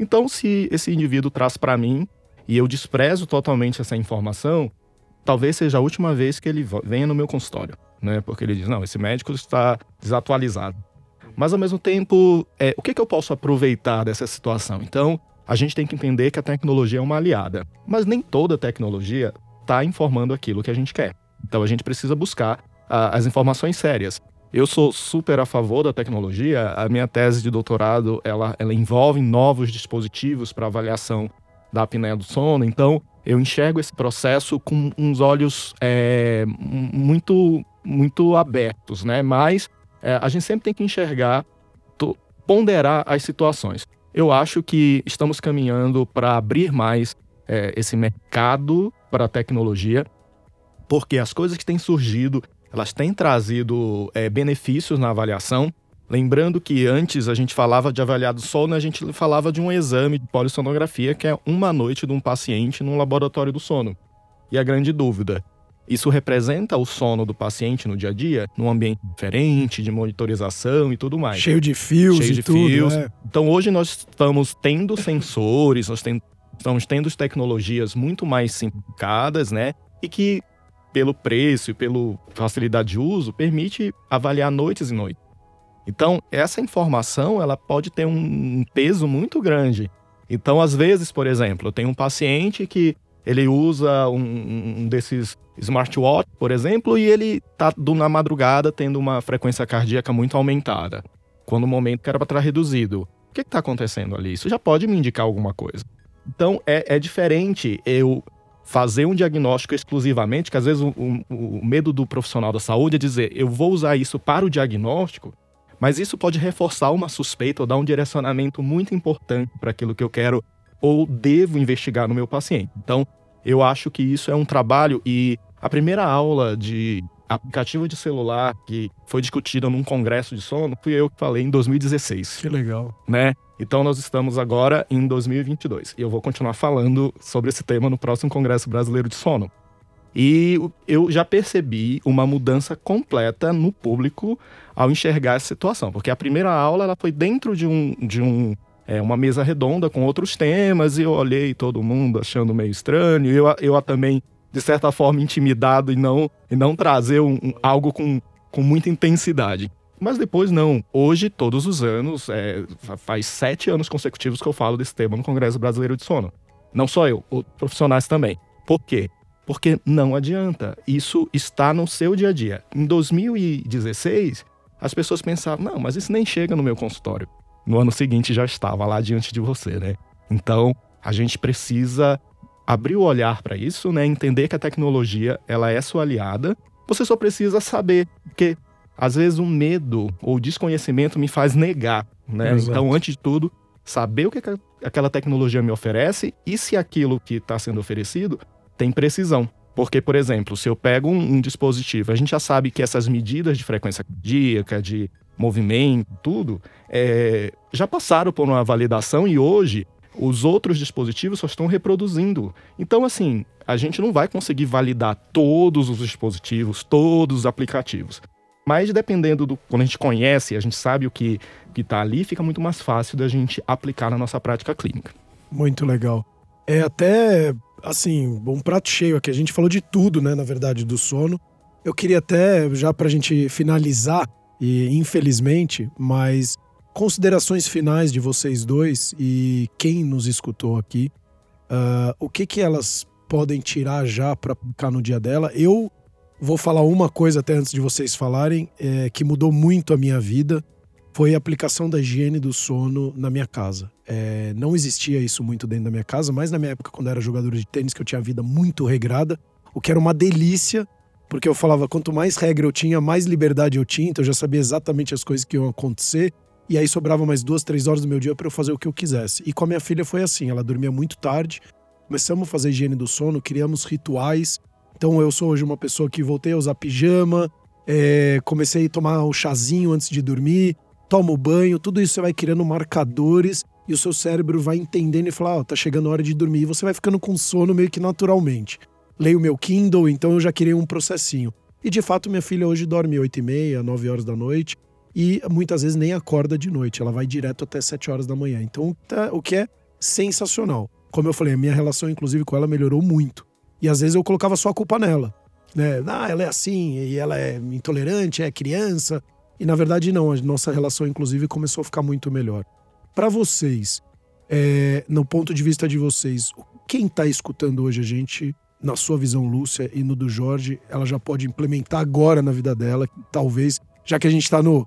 Então, se esse indivíduo traz para mim e eu desprezo totalmente essa informação, talvez seja a última vez que ele venha no meu consultório, né? Porque ele diz, não, esse médico está desatualizado. Mas, ao mesmo tempo, é, o que, que eu posso aproveitar dessa situação? Então, a gente tem que entender que a tecnologia é uma aliada. Mas nem toda tecnologia está informando aquilo que a gente quer. Então a gente precisa buscar uh, as informações sérias. Eu sou super a favor da tecnologia. A minha tese de doutorado ela, ela envolve novos dispositivos para avaliação da apneia do sono. Então eu enxergo esse processo com uns olhos é, muito muito abertos, né? Mas é, a gente sempre tem que enxergar, ponderar as situações eu acho que estamos caminhando para abrir mais é, esse mercado para a tecnologia, porque as coisas que têm surgido, elas têm trazido é, benefícios na avaliação. Lembrando que antes a gente falava de avaliado sono, a gente falava de um exame de polissonografia, que é uma noite de um paciente num laboratório do sono. E a grande dúvida, isso representa o sono do paciente no dia a dia, num ambiente diferente, de monitorização e tudo mais. Cheio de fios Cheio e de tudo, fios. É. Então hoje nós estamos tendo sensores, nós tem, estamos tendo tecnologias muito mais simplificadas, né? E que, pelo preço e pela facilidade de uso, permite avaliar noites e noites. Então, essa informação ela pode ter um peso muito grande. Então, às vezes, por exemplo, eu tenho um paciente que ele usa um, um desses smartwatch, por exemplo, e ele tá na madrugada tendo uma frequência cardíaca muito aumentada, quando o momento que era para estar reduzido. o que está acontecendo ali? Isso já pode me indicar alguma coisa. Então, é, é diferente eu fazer um diagnóstico exclusivamente, que às vezes o, o, o, medo do profissional da saúde é dizer, eu vou usar isso para o diagnóstico, mas isso pode reforçar uma suspeita ou dar um direcionamento muito importante para aquilo que eu quero ou devo investigar no meu paciente. Então, eu acho que isso é um trabalho e a primeira aula de aplicativo de celular que foi discutida num congresso de sono fui eu que falei em 2016. Que legal. Né? Então nós estamos agora em 2022 e eu vou continuar falando sobre esse tema no próximo Congresso Brasileiro de Sono. E eu já percebi uma mudança completa no público ao enxergar essa situação, porque a primeira aula ela foi dentro de um, de um é, uma mesa redonda com outros temas e eu olhei todo mundo achando meio estranho. Eu, eu também de certa forma, intimidado e não, e não trazer um, um, algo com, com muita intensidade. Mas depois não. Hoje, todos os anos, é, faz sete anos consecutivos que eu falo desse tema no Congresso Brasileiro de Sono. Não só eu, outros profissionais também. Por quê? Porque não adianta. Isso está no seu dia a dia. Em 2016, as pessoas pensavam, não, mas isso nem chega no meu consultório. No ano seguinte já estava lá diante de você, né? Então, a gente precisa abrir o olhar para isso, né? Entender que a tecnologia ela é sua aliada. Você só precisa saber que às vezes o medo ou desconhecimento me faz negar, né? Exato. Então, antes de tudo, saber o que aquela tecnologia me oferece e se aquilo que está sendo oferecido tem precisão. Porque, por exemplo, se eu pego um, um, dispositivo, a gente já sabe que essas medidas de frequência cardíaca, de movimento, tudo, é, já passaram por uma validação e hoje os outros dispositivos só estão reproduzindo. Então, assim, a gente não vai conseguir validar todos os dispositivos, todos os aplicativos. Mas dependendo do. Quando a gente conhece, a gente sabe o que está ali, fica muito mais fácil da gente aplicar na nossa prática clínica. Muito legal. É até, assim, um prato cheio aqui. A gente falou de tudo, né, na verdade, do sono. Eu queria até, já para a gente finalizar, e infelizmente, mas considerações finais de vocês dois e quem nos escutou aqui. Uh, o que, que elas podem tirar já para aplicar no dia dela? Eu vou falar uma coisa até antes de vocês falarem, é, que mudou muito a minha vida. Foi a aplicação da higiene do sono na minha casa. É, não existia isso muito dentro da minha casa, mas na minha época, quando eu era jogador de tênis, que eu tinha a vida muito regrada, o que era uma delícia, porque eu falava, quanto mais regra eu tinha, mais liberdade eu tinha, então eu já sabia exatamente as coisas que iam acontecer. E aí sobrava mais duas, três horas do meu dia para eu fazer o que eu quisesse. E com a minha filha foi assim, ela dormia muito tarde. Começamos a fazer higiene do sono, criamos rituais. Então eu sou hoje uma pessoa que voltei a usar pijama, é, comecei a tomar o um chazinho antes de dormir, tomo banho, tudo isso você vai criando marcadores e o seu cérebro vai entendendo e falar, ó, oh, tá chegando a hora de dormir, e você vai ficando com sono meio que naturalmente. Leio meu Kindle, então eu já criei um processinho. E de fato minha filha hoje dorme 8 e meia, 9 horas da noite e muitas vezes nem acorda de noite, ela vai direto até 7 horas da manhã. Então, tá, o que é sensacional. Como eu falei, a minha relação, inclusive, com ela melhorou muito. E às vezes eu colocava só a culpa nela. Né? Ah, ela é assim, e ela é intolerante, é criança. E na verdade, não. A nossa relação, inclusive, começou a ficar muito melhor. Para vocês, é, no ponto de vista de vocês, quem está escutando hoje a gente, na sua visão, Lúcia, e no do Jorge, ela já pode implementar agora na vida dela, talvez, já que a gente está no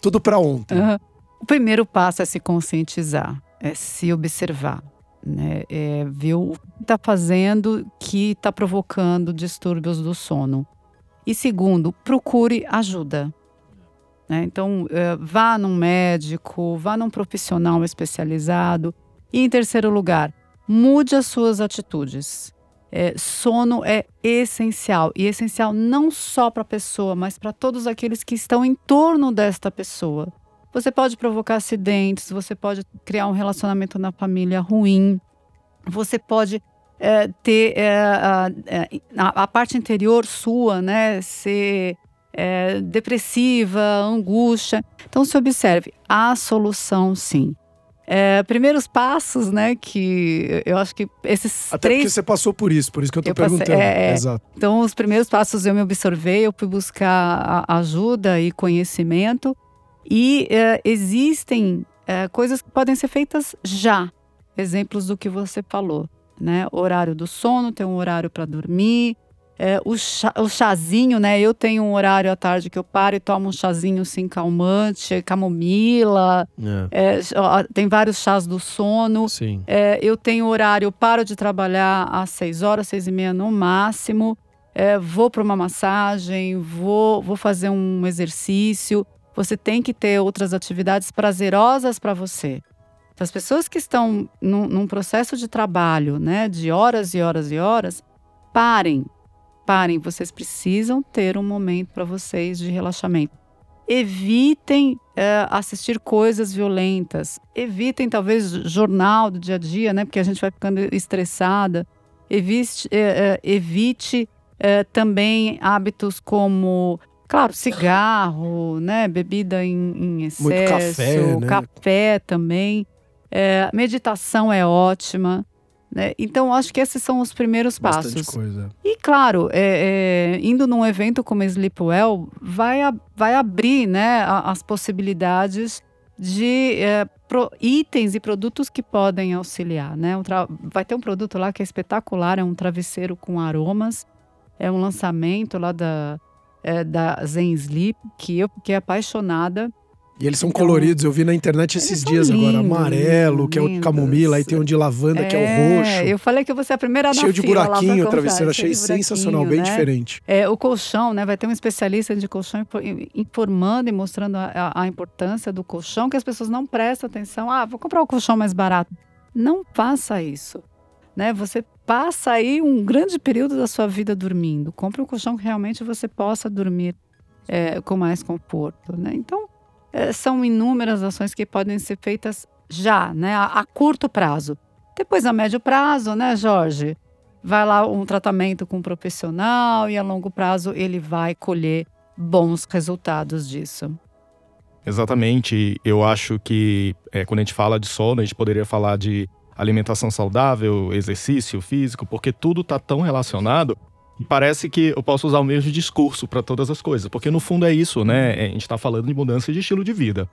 tudo para ontem. Uhum. O primeiro passo é se conscientizar, é se observar. Né? É ver o que está fazendo que está provocando distúrbios do sono. E segundo, procure ajuda. Né? Então, é, vá num médico, vá num profissional especializado. E em terceiro lugar, mude as suas atitudes. É, sono é essencial e essencial não só para a pessoa, mas para todos aqueles que estão em torno desta pessoa. Você pode provocar acidentes, você pode criar um relacionamento na família ruim, você pode é, ter é, a, é, a, parte interior sua, né, ser é, depressiva, angústia. Então, se observe, há solução sim. É, primeiros passos, né? Que eu acho que esses Até três... porque você passou por isso, por isso que eu tô eu perguntando. Passei, é, é, Exato. Então, os primeiros passos eu me observei, eu fui buscar ajuda e conhecimento. E é, existem é, coisas que podem ser feitas já. Exemplos do que você falou, né? Horário do sono, ter um horário para dormir, É, o, chá, o chazinho, né? Eu tenho um horário à tarde que eu paro e tomo um chazinho assim, calmante, camomila. É. É, tem vários chás do sono. É, eu tenho horário, eu paro de trabalhar às seis horas, seis e meia no máximo. É, vou para uma massagem, vou, vou fazer um exercício. Você tem que ter outras atividades prazerosas para você. As pessoas que estão num, num processo de trabalho, né, de horas e horas e horas, parem, parem, vocês precisam ter um momento para vocês de relaxamento. Evitem é, assistir coisas violentas. Evitem, talvez, jornal do dia a dia, né? Porque a gente vai ficando estressada. Evite, é, é, evite também hábitos como, claro, cigarro, né? Bebida em, em excesso, Muito café, né? café também. meditação é ótima. Né? Então, acho que esses são os primeiros Bastante passos. Coisa. E, claro, é, é, indo num evento como Sleepwell, vai, a, vai abrir né, a, as possibilidades de é, pro, itens e produtos que podem auxiliar. Né? Um vai ter um produto lá que é espetacular, é um travesseiro com aromas. É um lançamento lá da, é, da Zen Sleep, que eu fiquei apaixonada. E eles são então, coloridos, eu vi na internet esses dias lindos, agora. Amarelo, que é o camomila, aí tem um de lavanda, é, que é o roxo. Eu falei que você é a primeira Cheio de buraquinho o travesseiro, achei sensacional, bem né? diferente. É, o colchão, né? Vai ter um especialista de colchão informando e mostrando a, a, importância do colchão, que as pessoas não prestam atenção. Ah, vou comprar o colchão mais barato. Não faça isso. Né? Você passa aí um grande período da sua vida dormindo. Compre um colchão que realmente você possa dormir é, com mais conforto. Né? Então, é, são inúmeras ações que podem ser feitas já, né, a, a, curto prazo. Depois, a médio prazo, né, Jorge? Vai lá um tratamento com um profissional e a longo prazo ele vai colher bons resultados disso. Exatamente. Eu acho que é, quando a gente fala de sono, a gente poderia falar de alimentação saudável, exercício físico, porque tudo está tão relacionado parece que eu posso usar o mesmo discurso para todas as coisas, porque no fundo é isso, né? A gente está falando de mudança de estilo de vida.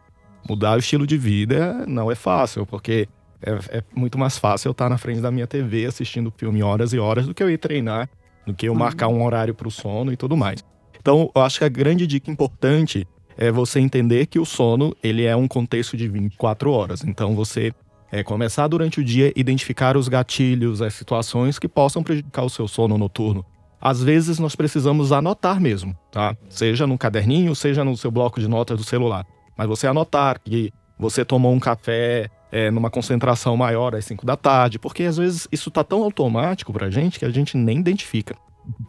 Mudar o estilo de vida não é fácil, porque é, é muito mais fácil eu estar tá na frente da minha TV assistindo filme horas e horas do que eu ir treinar, do que eu uhum. marcar um horário para o sono e tudo mais. Então, eu acho que a grande dica importante é você entender que o sono ele é um contexto de 24 horas. Então, você é, começar durante o dia, identificar os gatilhos, as situações que possam prejudicar o seu sono noturno às vezes nós precisamos anotar mesmo, tá? Seja no caderninho, seja no seu bloco de notas do celular. Mas você anotar que você tomou um café é, numa concentração maior às 5 da tarde, porque às vezes isso tá tão automático pra gente que a gente nem identifica.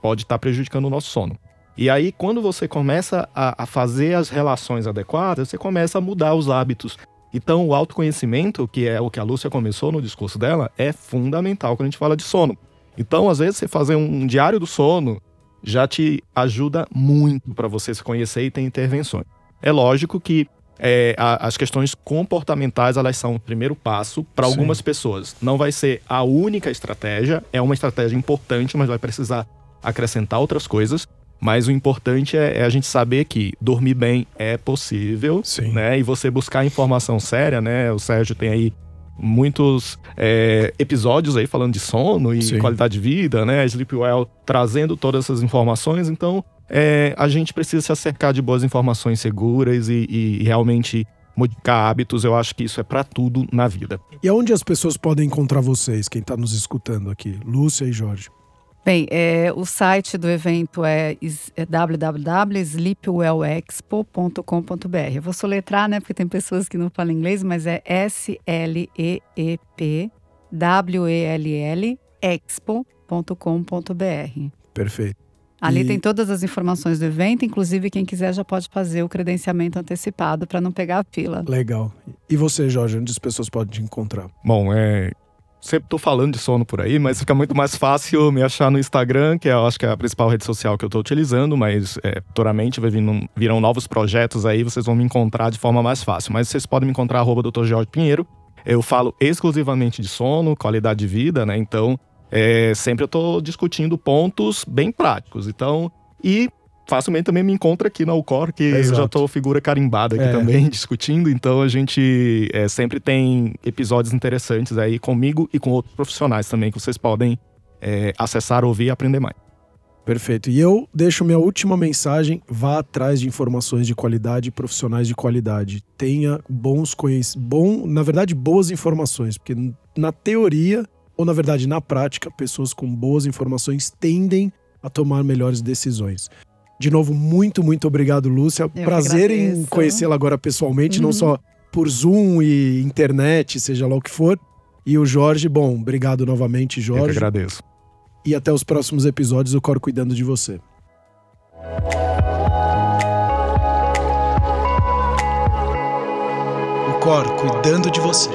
Pode estar tá prejudicando o nosso sono. E aí, quando você começa a, a fazer as relações adequadas, você começa a mudar os hábitos. Então, o autoconhecimento, que é o que a Lúcia começou no discurso dela, é fundamental quando a gente fala de sono. Então, às vezes, você fazer um diário do sono já te ajuda muito para você se conhecer e ter intervenções. É lógico que é, a, as questões comportamentais elas são o primeiro passo para algumas pessoas. Não vai ser a única estratégia, é uma estratégia importante, mas vai precisar acrescentar outras coisas. Mas o importante é, é a gente saber que dormir bem é possível, Sim. né? E você buscar informação séria, né? O Sérgio tem aí muitos é, episódios aí falando de sono e Sim. qualidade de vida, né? Sleepwell trazendo todas essas informações. Então, é, a gente precisa se acercar de boas informações seguras e, e realmente modificar hábitos. Eu acho que isso é para tudo na vida. E aonde as pessoas podem encontrar vocês, quem está nos escutando aqui? Lúcia e Jorge. Bem, é, o site do evento é, é www.sleepwellexpo.com.br. Eu vou soletrar, né, porque tem pessoas que não falam inglês, mas é S-L-E-E-P W-E-L-L expo.com.br. Perfeito. Ali e... tem todas as informações do evento, inclusive quem quiser já pode fazer o credenciamento antecipado para não pegar a fila. Legal. E você, Jorge, onde as pessoas podem te encontrar? Bom, é, sempre tô falando de sono por aí, mas fica muito mais fácil me achar no Instagram, que é, eu acho que é a principal rede social que eu tô utilizando, mas é, futuramente vai vir, virão novos projetos aí, vocês vão me encontrar de forma mais fácil. Mas vocês podem me encontrar arroba Dr. Jorge Pinheiro. Eu falo exclusivamente de sono, qualidade de vida, né? Então, é, sempre eu tô discutindo pontos bem práticos. Então, e facilmente também me encontra aqui na Ucor, que Exato. eu já tô figura carimbada aqui é. também, discutindo. Então a gente é, sempre tem episódios interessantes aí comigo e com outros profissionais também, que vocês podem é, acessar, ouvir e aprender mais. Perfeito. E eu deixo minha última mensagem: vá atrás de informações de qualidade, profissionais de qualidade. Tenha bons conhecimentos, bom, na verdade, boas informações, porque na teoria ou na verdade na prática, pessoas com boas informações tendem a tomar melhores decisões. De novo, muito, muito obrigado, Lúcia. Eu Prazer em conhecê-la agora pessoalmente, uhum. não só por Zoom e internet, seja lá o que for. E o Jorge, bom, obrigado novamente, Jorge. Eu que agradeço. E até os próximos episódios, o Cor cuidando de você. O Cor cuidando de você.